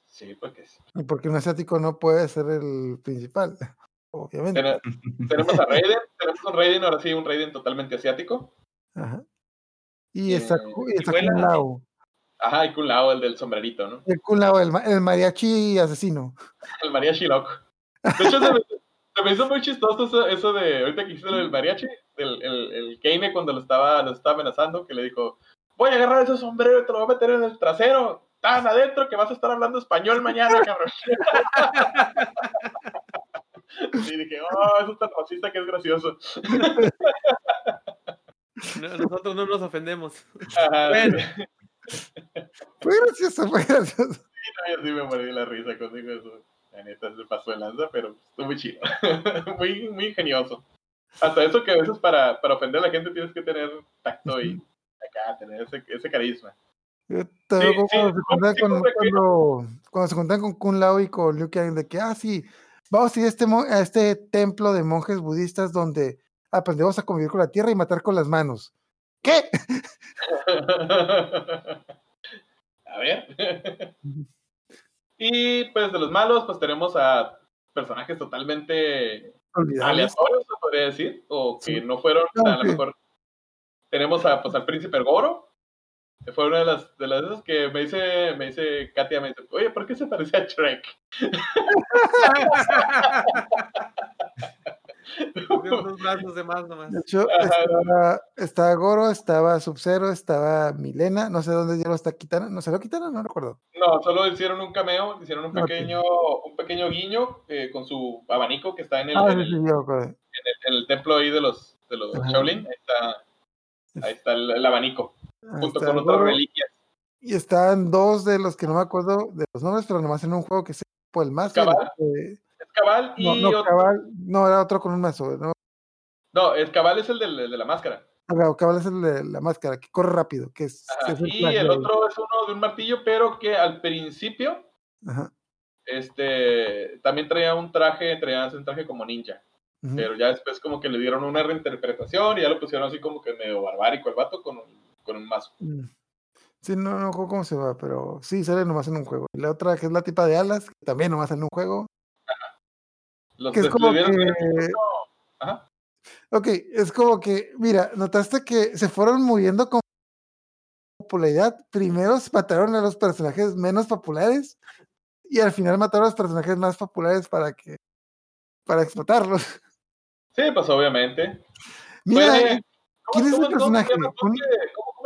Sí, porque sí. Y porque un asiático no puede ser el principal. Obviamente. Tene- tenemos a Raiden, tenemos un Raiden, ahora sí, un Raiden totalmente asiático. Ajá. Y está, Eh, y está. Kun Lao. Ajá, y Kun Lao, el del sombrerito, ¿no? El Kun Lao, el, el mariachi asesino. El mariachi loco. De hecho, se me, se me hizo muy chistoso eso, eso de, ahorita que hiciste lo del mariachi, el, el, el Kane cuando lo estaba, lo estaba amenazando, que le dijo, voy a agarrar ese sombrero y te lo voy a meter en el trasero, tan adentro que vas a estar hablando español mañana, cabrón. Y dije, oh, eso es tan racista que es gracioso. No, nosotros no nos ofendemos. Ajá, Bueno. Fue gracioso, fue gracioso. Yo sí me morí de la risa cuando dijo eso. La neta se pasó de lanza, pero estuvo muy chido. muy, muy ingenioso. Hasta eso que a veces para, para ofender a la gente tienes que tener tacto y acá, tener ese, ese carisma. Yo también Sí, cuando, sí, se sí, con, cuando, cuando se juntan con Kun Lao y con Liu Kang, de que, ah, sí, vamos a ir a este, a este templo de monjes budistas donde aprendemos a convivir con la tierra y matar con las manos. ¿Qué? a ver. y pues de los malos, pues tenemos a personajes totalmente Olvidables. aleatorios, se podría decir, o que no fueron, a lo mejor. Tenemos a, pues, al príncipe Goro, fue una de las, de las esas que me dice, me dice Katia, me dice, oye, ¿por qué se parece a Shrek? De unos brazos de más nomás. De hecho, estaba, estaba Goro, estaba Sub-Zero, estaba Milena, no sé dónde ya lo está Kitana, ¿no se lo Kitana? No recuerdo. No, solo hicieron un cameo, hicieron un pequeño, un pequeño guiño eh, con su abanico que está en el, Ah, en el, sí, en el- en el templo ahí de los, de los. Shaolin. Ahí está, ahí está el, el abanico, junto con otras reliquias. Y están dos de los que no me acuerdo de los nombres, pero nomás en un juego que se por el mazo. Cabal. eh, Es Cabal y no, no, otro- Cabal, no, era otro con un mazo. No, no, es Cabal es el el de la máscara. Ah, Cabal es el de la máscara, que corre rápido, que es, Ajá, es el Y el otro es uno de un martillo, pero que al principio Ajá, este también traía un traje, traía un traje como ninja. Pero ya después como que le dieron una reinterpretación y ya lo pusieron así como que medio barbárico el vato con un, con un mazo. Mm. Sí, no, no cómo se va, pero sí, sale nomás en un juego. Y la otra, que es la tipa de alas, que también nomás en un juego. Los Que es como que... Ajá. Ok, es como que, mira, notaste que se fueron muriendo con popularidad. Primero mataron a los personajes menos populares y al final mataron a los personajes más populares para que para explotarlos. Sí, pues obviamente. Mira, Fue- ¿quién es ¿cómo- ese cómo- cómo se personaje?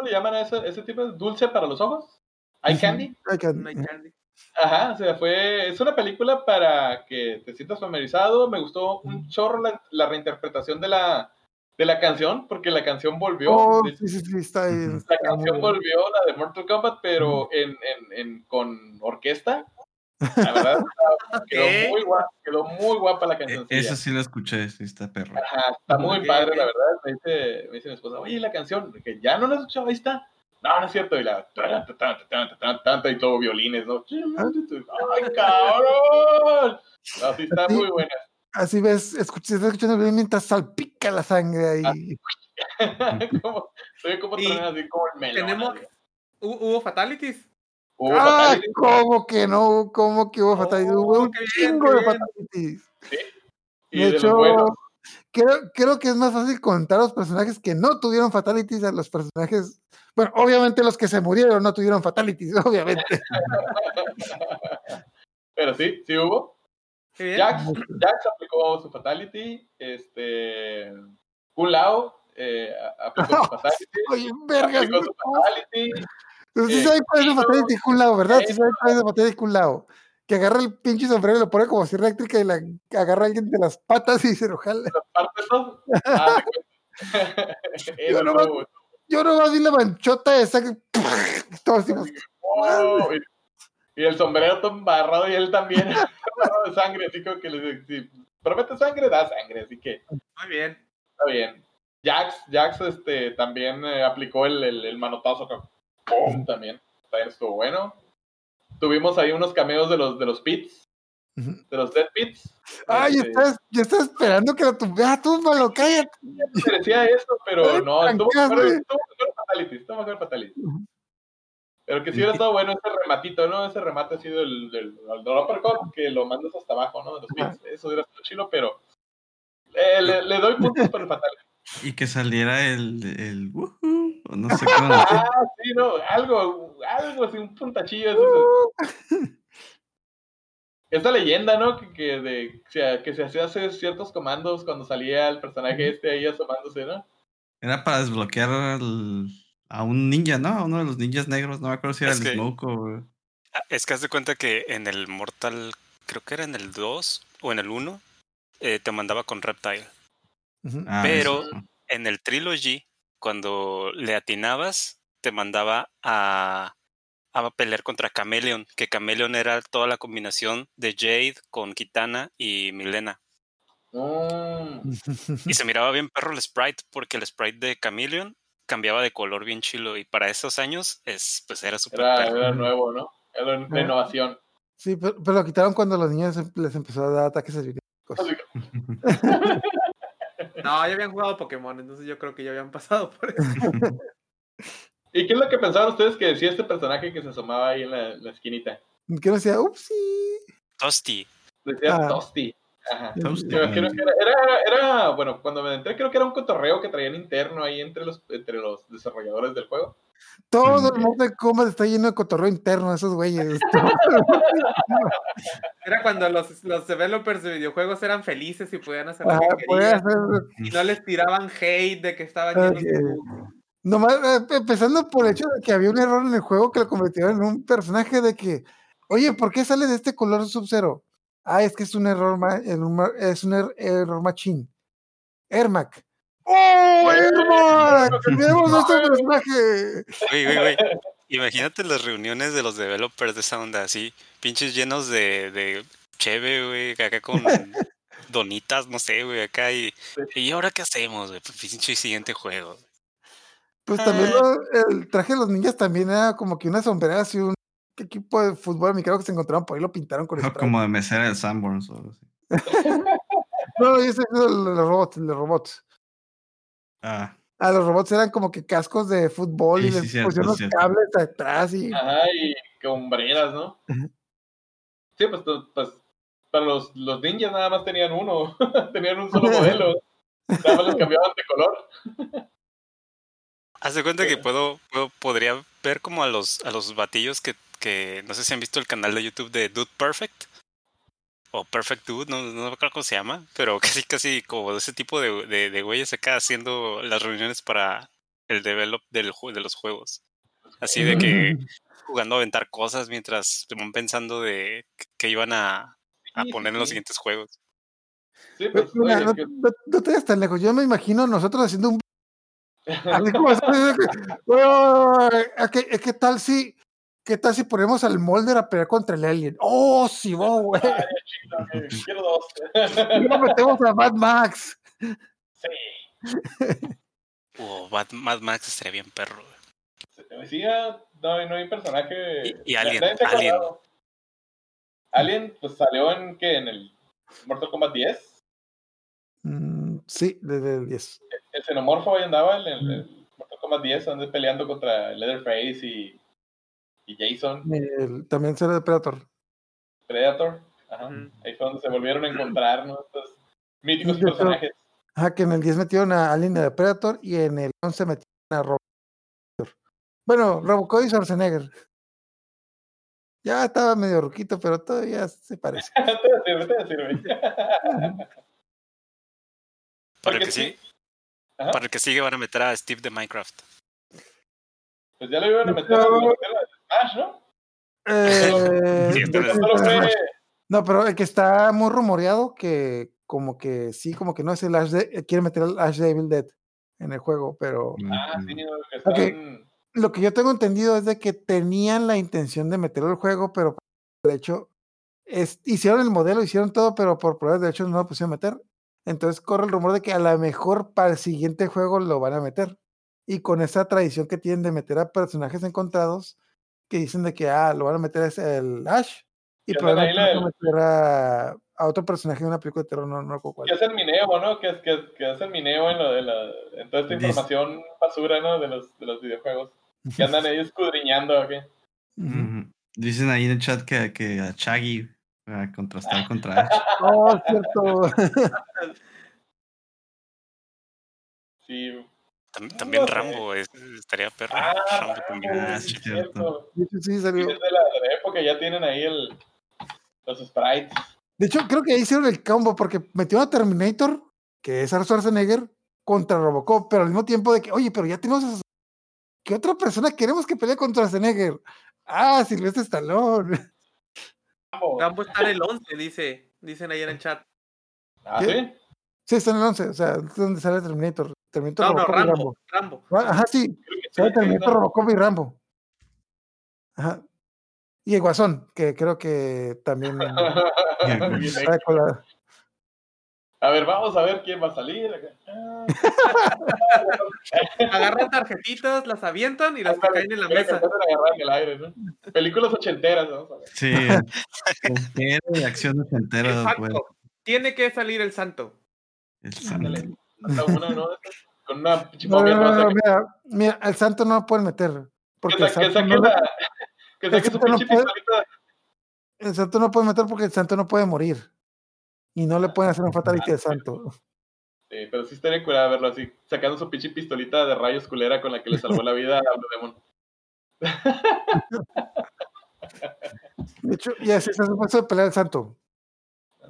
Cómo le llaman a ese, ese tipo de dulce para los ojos? ¿Eye candy? hay candy. Ajá, o sea, fue, es una película para que te sientas familiarizado. Me gustó un chorro la, la reinterpretación de la, de la canción, porque la canción volvió. Oh, sí, sí, sí, está bien. la está canción bien. volvió, la de Mortal Kombat, pero en, en, en, con orquesta. La verdad, quedó, muy guapa, quedó muy guapa la canción. Ese sí lo escuché, sí está perro. Ajá, está muy Ok, padre, la verdad. Me dice, me dice mi esposa, oye, la canción, que ya no la he escuchado, ahí está. No, no es cierto. Y la. tan, tan, tan, tan, tan, tan, tan, Y todo violines, ¿no? ¡Ay, cabrón! Así está Sí. muy buena. Así ves, escuch- estás escuchando bien mientras salpica la sangre ahí. como, soy como así como el melón. Tenemos. así. ¿Hu- ¿Hubo fatalities? Hubo ¡Ah! ¿Cómo que no? ¿Cómo que hubo fatalities? Hubo Oh, un bien, chingo de fatalities. y De hecho, creo, creo que es más fácil contar los personajes que no tuvieron fatalities a los personajes. Bueno, obviamente los que se murieron no tuvieron fatalities, obviamente. Pero sí, sí hubo. Jax, Jax aplicó su fatality. Este. Kun Lao eh, aplicó su fatality. Oye, vergas. aplicó su fatality. Pero sí eh, saben cuál es el de un lado, ¿verdad? Sí Kino. saben cuál es el fatality de un lado. Que agarra el pinche sombrero y lo pone como si eléctrica y la agarra a alguien de las patas y se lo jala. Ah, Yo nomás- Yo nomás vi la manchota de sangre. Todo así, pues, y, y el sombrero todo embarrado y él también de sangre, así como que le si promete sangre, da sangre, así que Muy bien. está bien. Jax, Jax este, también eh, aplicó el, el, el manotazo ¡Pum! También. También estuvo bueno. Tuvimos ahí unos cameos de los de los pits, de los Dead Pits. Ay, Este, estás, yo estaba esperando que lo tuviera. Ah, tú, malo, cállate. merecía esto, pero Ay, no, estuvo mejor, estuvo mejor Fatality, estuvo mejor Fatality. Pero que si hubiera estado bueno ese rematito, ¿no? Ese remate ha sido el del el del uppercut, que lo mandas hasta abajo, ¿no? De los pits. Eso hubiera estado chilo, pero eh, le, le doy puntos por el Fatality. Y que saliera el, el woohoo, o no sé cómo decir. Ah, sí, no, algo, algo así, un puntachillo. es- Esta leyenda, ¿no? Que, que, de, que se hacía hacer ciertos comandos cuando salía el personaje este ahí asomándose, ¿no? Era para desbloquear al- a un ninja, ¿no? A uno de los ninjas negros. No me acuerdo si era Es el que- Smoke o. Ah, Es que haz de cuenta que en el Mortal, creo que era en el 2 o en el 1, eh, te mandaba con Reptile. Ah, Pero- eso. En el Trilogy, cuando le atinabas, te mandaba a, a pelear contra Chameleon, que Chameleon era toda la combinación de Jade con Kitana y Milena. Mm. Y se miraba bien perro el sprite, porque el sprite de Chameleon cambiaba de color bien chilo, y para esos años es, pues era súper Era, era nuevo, ¿no? Era una innovación. Sí, pero, pero lo quitaron cuando los niños em- les empezó a dar ataques epilépticos. No, ya habían jugado Pokémon, entonces yo creo que ya habían pasado por eso. ¿Y qué es lo que pensaban ustedes que decía este personaje que se asomaba ahí en la, la esquinita? Que no decía, upsi. Toasty. Decía Ah. Ajá. Toasty. Yo creo que era, era, era- bueno, cuando me entré creo que era un cotorreo que traían interno ahí entre los, entre los desarrolladores del juego. Todo el Mortal Kombat está lleno de cotorreo interno esos güeyes. Era cuando los, los developers de videojuegos eran felices y podían hacer lo Ajá, que puede querían. hacer- Y no les tiraban hate de que estaban llenos de Ok. bugs. Nomás, eh, empezando por el hecho de que había un error en el juego que lo convirtieron en un personaje de que, oye, ¿por qué sale de este color Sub-Zero? Ah, es que es un error, es un er- error machine. Ermac. ¡Oh, Ermac! ¡Cambiamos nuestro personaje! Güey, güey, güey. Imagínate las reuniones de los developers de esa onda, así, pinches llenos de, de cheve, güey, acá con donitas, no sé, güey, acá y... ¿Y ahora qué hacemos, güey? Pues pinche siguiente juego. Pues también Ah. lo- el traje de los ninjas también era como que una sombrera y un equipo de fútbol americano que se encontraron por ahí lo pintaron con spray. como de mesera de Sanborns o algo así. No, ese es el de los robots, el los robots. Ah, Ah, los robots eran como que cascos de fútbol y Sí, les cierto, pusieron los cierto. cables atrás y Ajá, y con hombreras, ¿no? Ajá. Sí, pues, pues para los, los ninjas nada más tenían uno, tenían un solo modelo. Nada más les cambiaban de color. Haz de cuenta que puedo, puedo- podría ver como a los, a los batillos que, que, no sé si han visto el canal de YouTube de Dude Perfect. O Perfect Dude, no, no me acuerdo cómo se llama, pero casi, casi como de ese tipo de, de, de güeyes acá haciendo las reuniones para el develop del, de los juegos. Así de que jugando a aventar cosas mientras van pensando de que iban a, a poner en los siguientes juegos. Sí, Pues, mira, oye, no, es que- no- no te vayas tan lejos. Yo me imagino nosotros haciendo un. Así como es que, es que tal si. ¿Qué tal si ponemos al Molder a pelear contra el Alien? ¡Oh, sí, güey! Ay, chingada, que quiero dos. Y lo metemos a Mad Max. sí. O Mad, Mad Max estaría bien perro. güey. Sí, no, no hay personaje. Y- y Alien, Alien. Alien, pues salió en que en el Mortal Kombat 10. Mm, sí, desde el 10. El xenomorfo ahí andaba en el, el Mortal Kombat 10, donde peleando contra Leatherface y, y Jason, El- también será de Predator. Predator. Ajá. Ahí fue donde se volvieron a encontrar ¿no? estos míticos personajes. Ajá, que en el 10 metieron a Alien de Predator y en el 11 metieron a Robocop. Bueno, Robocop y Schwarzenegger. Ya estaba medio ruquito, pero todavía se parece. te sirve, te sirve. Para el que Ajá. para el que sigue van a meter a Steve de Minecraft. Pues ya lo iban a meter meter a Smash, ¿no? Eh, Sí. No, pero el que está muy rumoreado, que como que sí, como que no es el Ash de, eh, quiere meter al Ash de Evil Dead en el juego, pero Ah, sí, que lo que yo tengo entendido es de que tenían la intención de meterlo al juego, pero de hecho es- hicieron el modelo, hicieron todo, pero por problemas de hecho no lo pusieron a meter. Entonces corre el rumor de que a lo mejor para el siguiente juego lo van a meter. Y con esa tradición que tienen de meter a personajes encontrados, que dicen de que ah, lo van a meter es el Ash. Y probablemente van a meter a, a otro personaje de una película de terror, no, no recuerdo cuál. Que es el mineo, ¿no? Que es, que, que es el mineo en, lo de la, en toda esta Dis- información basura, ¿no? De los, de los videojuegos. Que andan ahí escudriñando. Ujú. Dicen ahí en el chat que, que a Chaggy a contrastar contra Ash. Oh, cierto. Sí. Tam- también No sé. Rambo es- estaría perro. Ah, Rambo también. Ah, es cierto. cierto. De hecho, sí Sí, salió. es de la, de la época, ya tienen ahí el, los sprites. De hecho, creo que ahí hicieron el combo porque metió a Terminator, que es Arnold Schwarzenegger, contra Robocop, pero al mismo tiempo de que, oye, pero ya tenemos a... ¿Qué otra persona queremos que pelee contra Schwarzenegger? Ah, Silvestre Stallone. Rambo. Rambo está en el 11, dice, dicen ahí en el chat. Ah, ¿Qué? sí. Sí, está en el 11, o sea, es donde sale Terminator. Terminator, No, no, Robocop y Rambo, Rambo. Ah, Ajá, sí, ahí Terminator. Robocop y Rambo. Ajá. Y el Guasón, que creo que también A ver, vamos a ver quién va a salir. Agarran tarjetitas, las avientan y las que caen en la mesa. empiezan a agarrar en el aire, ¿no? Películas ochenteras, vamos a ver. Sí. Entero de acciones enteras, güey. Exacto. Tiene que salir el santo. El santo. Hasta uno, ¿no? Con una pinche No, no, mira, mira, al santo no lo pueden meter. Porque que, el que santo, saque no, le- la- que saque su pinche puede- pistolita. el santo no puede meter porque el santo no puede morir. Y no le pueden hacer un fatality al santo. Sí, pero sí estaría curada verlo así, sacando su pinche pistolita de rayos culera con la que le salvó la vida a Blue Demon. De hecho, y así se hace de pelear el santo.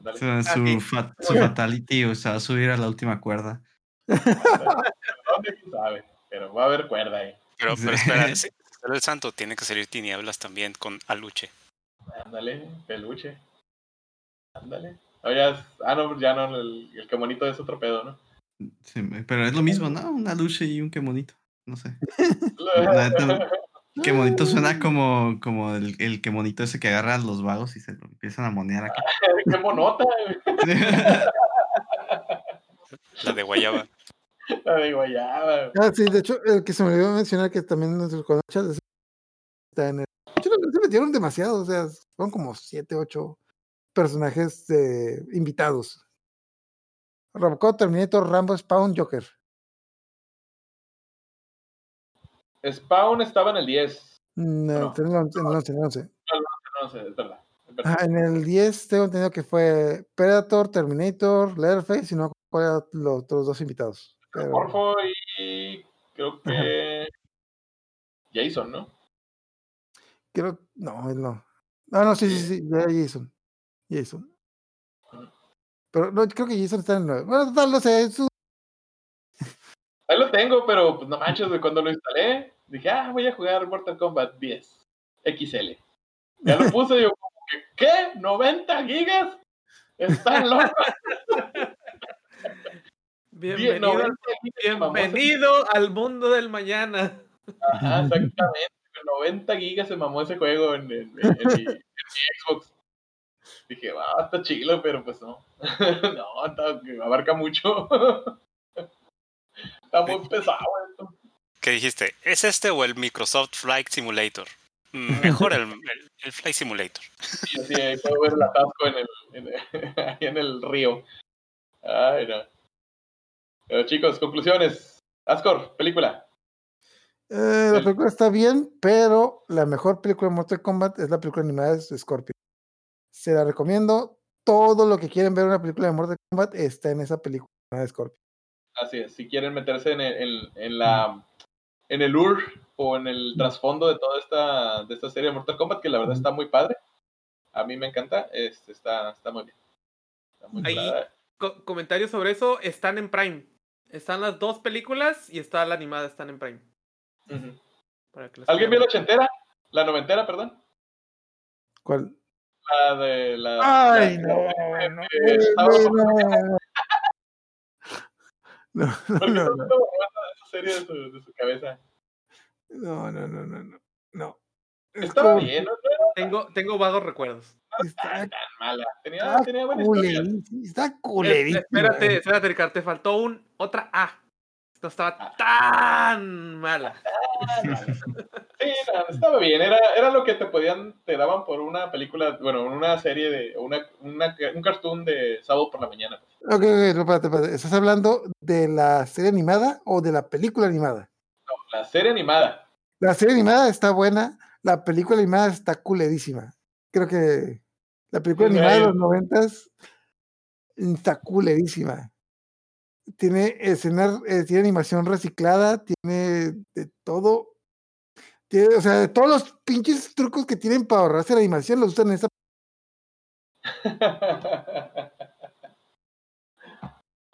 Ándale. O sea, su, fa- su fatality, o sea, va a subir a la última cuerda. Pero va a haber cuerda ahí. Pero, pero espera, si sale el santo, tiene que salir tinieblas también con Aluche. Ándale, peluche. Ándale. No, ya ah, no, ya no, el, el que bonito es otro pedo, ¿no? Sí, pero es lo mismo, ¿no? Una lucha y un qué bonito. No sé. La Qué bonito suena como, como el, el que bonito ese que agarran los vagos y se lo empiezan a monear acá. Qué monota, güey. La de Guayaba. La de guayaba. Ah, sí, de hecho, el que se me olvidó mencionar que también nuestros conchas está en el. Se metieron demasiado, o sea, son como siete, ocho personajes eh, invitados. Robocop, Terminator, Rambo, Spawn, Joker. Spawn estaba en el 10. No, No. en el 11, en el 11, en el 11. No sé, es verdad. es verdad. Ah, en el 10 tengo entendido que fue Predator, Terminator, Leatherface y no cuál eran los otros dos invitados. Pero, Morfo y creo que Jason, ¿no? creo, no, él no. Ah, no, sí, sí, sí, Jason. Jason. Pero no, creo que Jason está en el 9. Bueno, total, no sé, es un- Ahí lo tengo, pero pues no manches, cuando lo instalé, dije, ah, voy a jugar Mortal Kombat 10. XL. Ya lo puse y yo, ¿qué? ¿90 gigas? ¿Están locos? Bienvenido, 90 gigas se mamó ese- bienvenido al mundo del mañana. Ajá, exactamente. 90 gigas se mamó ese juego en, en- en- en mi, Xbox. Dije, va, está chilo, pero pues no. no, está, abarca mucho. Está muy pesado esto. ¿Qué dijiste? ¿Es este o el Microsoft Flight Simulator? Mejor el, el- el Flight Simulator. Y así ahí puedo ver el atasco en el, en el- ahí en el río. Ay, no. Pero chicos, conclusiones. Ascor, película. Eh, la El- película está bien, pero la mejor película de Mortal Kombat es la película animada de Scorpion. Se la recomiendo. Todo lo que quieren ver una película de Mortal Kombat está en esa película de Scorpion. Así es, si quieren meterse en, el- en, en la en el UR o en el trasfondo de toda esta, de esta serie de Mortal Kombat, que la verdad está muy padre. A mí me encanta, este, está, está muy bien. Está muy Ahí-. Co- comentarios sobre eso están en Prime. Están las dos películas y está la animada, están en Prime. Para que ¿Alguien vio la ochentera? La noventera, perdón. ¿Cuál? La de la. Ay, la- no, la- eh, no, no, no, ¿Por qué no, no no, se borró esa serie de su, de su cabeza? no, no, no, no, no, no. Es Estaba como- bien, no Tengo, tengo vagos recuerdos. Está, tan mala. Tenía, está tenía buena historia. culerísima, está Es- culerísima. espérate, espérate, Ricardo, te faltó un otra A. No estaba tan mala. Sí, no, estaba bien. Era, era lo que te podían, te daban por una película, bueno, una serie de, una, una, un cartoon de sábado por la mañana. Ok, ok, no, espérate, espérate. ¿Estás hablando de la serie animada o de la película animada? No, la serie animada. La serie animada está buena, la película animada está culerísima. Creo que la película Sí, animada de güey. los noventas está culerísima. Tiene escenas, eh, tiene animación reciclada, tiene de todo. Tiene, o sea, de todos los pinches trucos que tienen para ahorrarse la animación los usan en esa.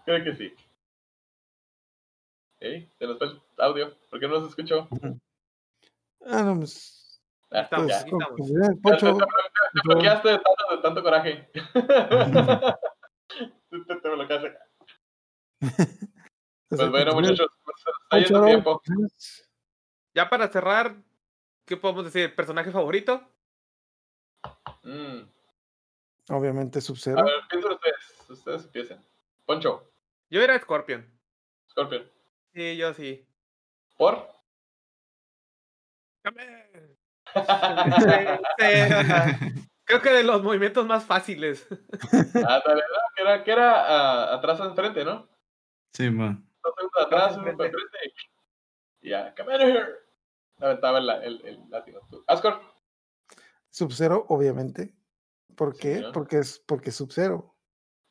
Creo que sí. Ey, se nos fue el audio. ¿Por qué no se escuchó? Ah, no, pues. Ah, Estamos, pues, ya. estamos. Poncho, te, te bloqueaste de tanto, de tanto coraje. te, te, te bloqueaste acá. Pues bueno, muchachos, pues, nos está Poncho, yendo tiempo. conclusiones. Ya para cerrar, ¿qué podemos decir? ¿Personaje favorito? Mm. Obviamente A Sub-Zero. ver, piensen ustedes. Ustedes empiecen. Poncho, Yo era Scorpion. Scorpion. Sí, yo sí. ¿Por? Creo que de los movimientos más fáciles. Ah, dale, ¿no? Que era, que era ah, atrás enfrente, ¿no? Sí, man. Dos segundos atrás, uno para ya, come out of here. Aventaba el, el, el látigo. Ascor. Sub-Zero, obviamente. ¿Por qué? Sí, ¿no? Porque es porque es Sub-Zero.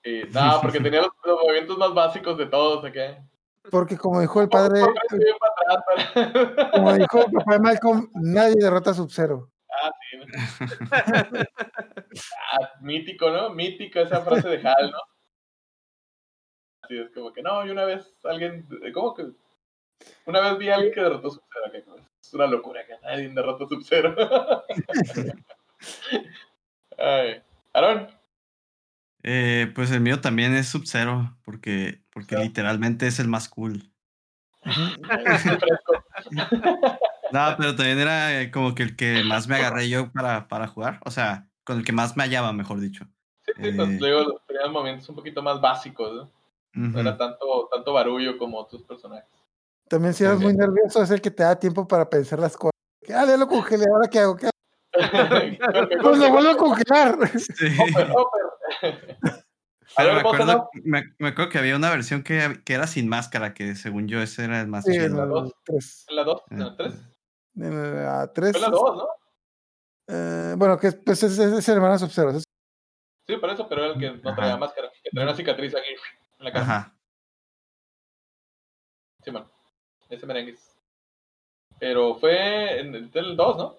Y, no, porque tenía los, los movimientos más básicos de todos, ¿ok? Porque como dijo el padre, como dijo el papá de Malcolm, nadie derrota a Sub-Zero. Ah, sí. ¿no? ah, mítico, ¿no? Mítico esa frase de Hal, ¿no? Así es como que no, y una vez alguien, ¿cómo que? Una vez vi a alguien que derrotó Sub-Zero, que es una locura que nadie derrotó Sub-Zero. Ay. Aaron, Eh, pues el mío también es Sub-Zero, porque, porque literalmente es el más cool. No, pero también era eh, como que el que más me agarré yo para, para jugar. O sea, con el que más me hallaba, mejor dicho. Sí, sí, pues Eh. luego tenían momentos un poquito más básicos, ¿no? No era tanto, tanto barullo como otros personajes. También si eres muy nervioso es el que te da tiempo para pensar las cosas. Ah, ya lo congelé, ¿ahora qué hago? ¿Qué hago? Pues lo vuelvo a congelar. Sí. Pero me acuerdo, me, me acuerdo que había una versión que, que era sin máscara, que según yo ese era el más Sí, en dos. 3. En la 2, en la 3. En la 3. Fue en la 2, ¿no? eh, bueno, que pues es, es, es el hermano Sub-Zero. es- Sí, por eso, pero era el que no traía Ajá. máscara, que traía una cicatriz aquí en la cara. Ajá. Sí, man. Ese merengue. Pero fue en el, en el 2, ¿no?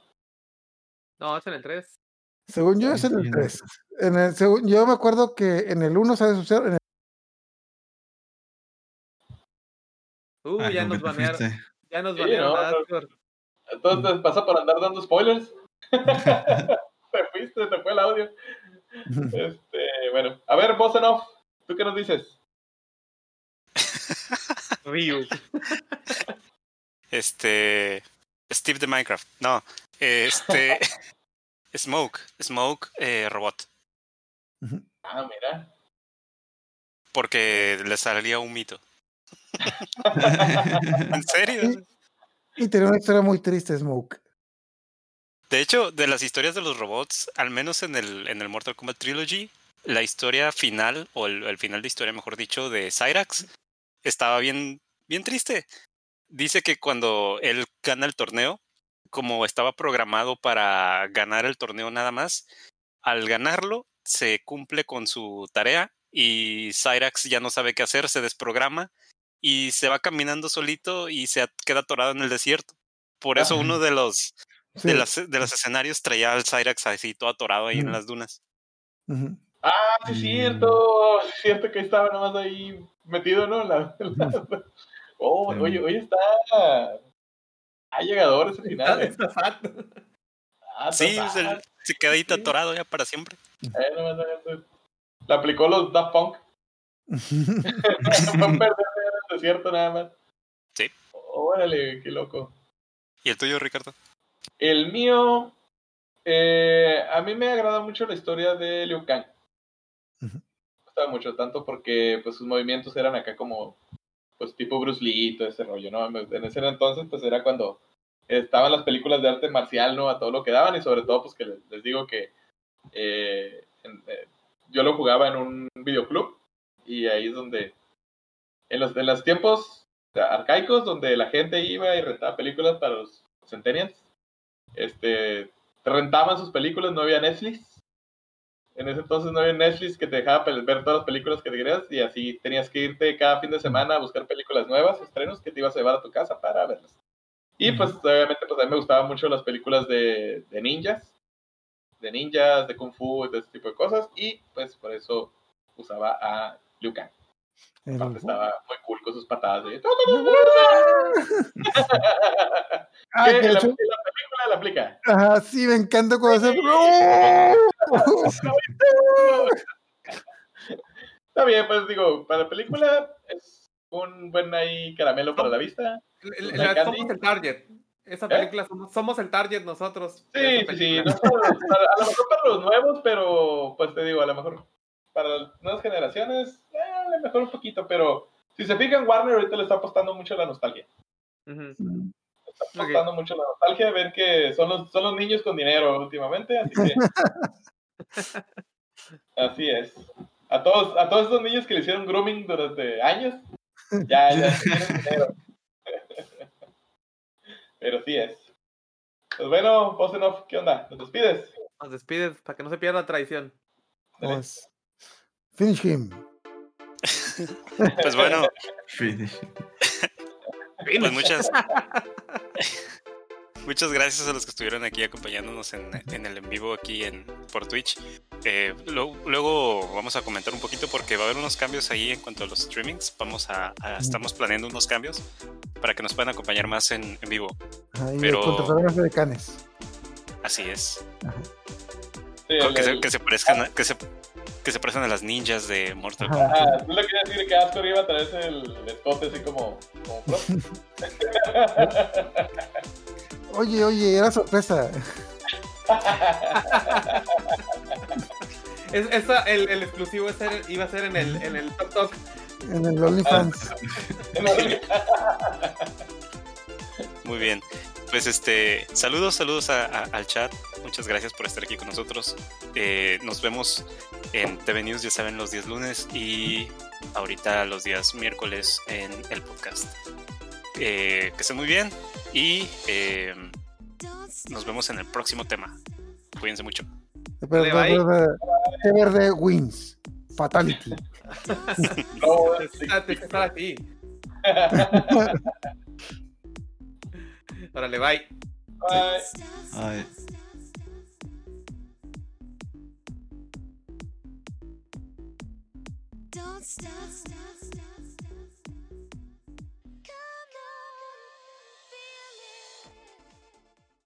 No, es en el 3. Según yo es en el en 3. En el, según, yo me acuerdo que en el 1 sale Sub-Zero. En el, Uh, Ah, ya nos banearon. Ya nos banearon no, a no. Asgore. Entonces pasa por andar dando spoilers. te fuiste, te fue el audio. Este, bueno, a ver, Boss Off, ¿tú qué nos dices? Ryu. Este. Steve de Minecraft. No. Este. Smoke. Smoke eh, Robot. Ah, mira. Porque le salía un mito. ¿En serio? Y tenía una historia muy triste, Smoke. De hecho, de las historias de los robots, al menos en el, en el Mortal Kombat Trilogy, la historia final, o el, el final de historia, mejor dicho, de Cyrax, estaba bien, bien triste. Dice que cuando él gana el torneo, como estaba programado para ganar el torneo nada más, al ganarlo se cumple con su tarea y Cyrax ya no sabe qué hacer, se desprograma y se va caminando solito y se queda atorado en el desierto. Por eso uno de los, Sí. de, las, de los escenarios traía al Cyrax así todo atorado ahí en las dunas. Ah, sí, es cierto. Es cierto que estaba nomás ahí metido, ¿no? La- la- Oh, Sí. oye, oye, está. Hay llegadores al final. ¿eh? Está fat. Ah, Sí, está se, se queda ahí Sí. atorado ya para siempre. Eh, nomás, nomás, La aplicó los Daft Punk. Fue perderse en el desierto nada más. Sí. Órale, qué loco. ¿Y el tuyo, Ricardo? El mío. eh, a mí me agrada mucho la historia de Liu Kang. Me mucho, tanto porque pues sus movimientos eran acá como. Pues tipo Bruce Lee y todo ese rollo, ¿no? En ese entonces, pues era cuando estaban las películas de arte marcial, ¿no? A todo lo que daban y sobre todo, pues que les, digo que eh, eh, yo lo jugaba en un videoclub y ahí es donde, en los, en los tiempos arcaicos, donde la gente iba y rentaba películas para los centennials, este, rentaban sus películas, no había Netflix. En ese entonces no había Netflix que te dejaba ver todas las películas que querías y así tenías que irte cada fin de semana a buscar películas nuevas, estrenos que te ibas a llevar a tu casa para verlas. Y pues obviamente pues a mí me gustaban mucho las películas de, de ninjas, de ninjas, de kung fu, de ese tipo de cosas y pues por eso usaba a Liu Kang. El- estaba muy cool con sus patadas de... Ah, que la, hecho- la película la aplica. Ajá, sí, me encanta cuando hace. Está bien, pues digo, para la película es un buen ahí caramelo para la vista. La la- Candy. somos el target. Esa ¿Eh? película somos, somos el target nosotros. Sí, sí, para- a lo mejor para los nuevos, pero pues te digo, a lo mejor para las nuevas generaciones, eh, a lo mejor un poquito, pero si se fijan, Warner ahorita le está apostando mucho a la nostalgia. Ujú. Está apostando mucho a la nostalgia, ven que son los, son los niños con dinero últimamente, así que. así es. A todos, a todos esos niños que le hicieron grooming durante años, ya, ya tienen dinero. Pero sí es. Pues bueno, Bosenov, ¿qué onda? ¿Nos despides? Nos despides para que no se pierda la tradición. Pues, finish him. Pues bueno, Finish. pues muchas, muchas gracias a los que estuvieron aquí acompañándonos en, en el en vivo aquí en por Twitch. Eh, lo- luego vamos a comentar un poquito porque va a haber unos cambios ahí en cuanto a los streamings. Vamos a, a- estamos planeando unos cambios para que nos puedan acompañar más en, en vivo. Ahí Pero- contrataron a de canes. Así es. Sí, que, se, que se parezcan, a- que se, que se parezcan a las ninjas de Mortal. Kombat. Ah, tú le querías decir que Ascor iba a traerse el escote así como, como. Oye, oye, era sorpresa. Es, esa- el, el exclusivo ese iba a ser en el, en el Top Talk. En el OnlyFans. Muy bien. Pues este, saludos, saludos a- a- al chat. Muchas gracias por estar aquí con nosotros. Eh, nos vemos en TV News, ya saben, los días lunes y ahorita los días miércoles en el podcast. Eh, que estén muy bien y eh, nos vemos en el próximo tema. Cuídense mucho. Espera. Té verde wins. Fatality. No, Está- estar aquí. Órale, bye. Bye. Don't stop.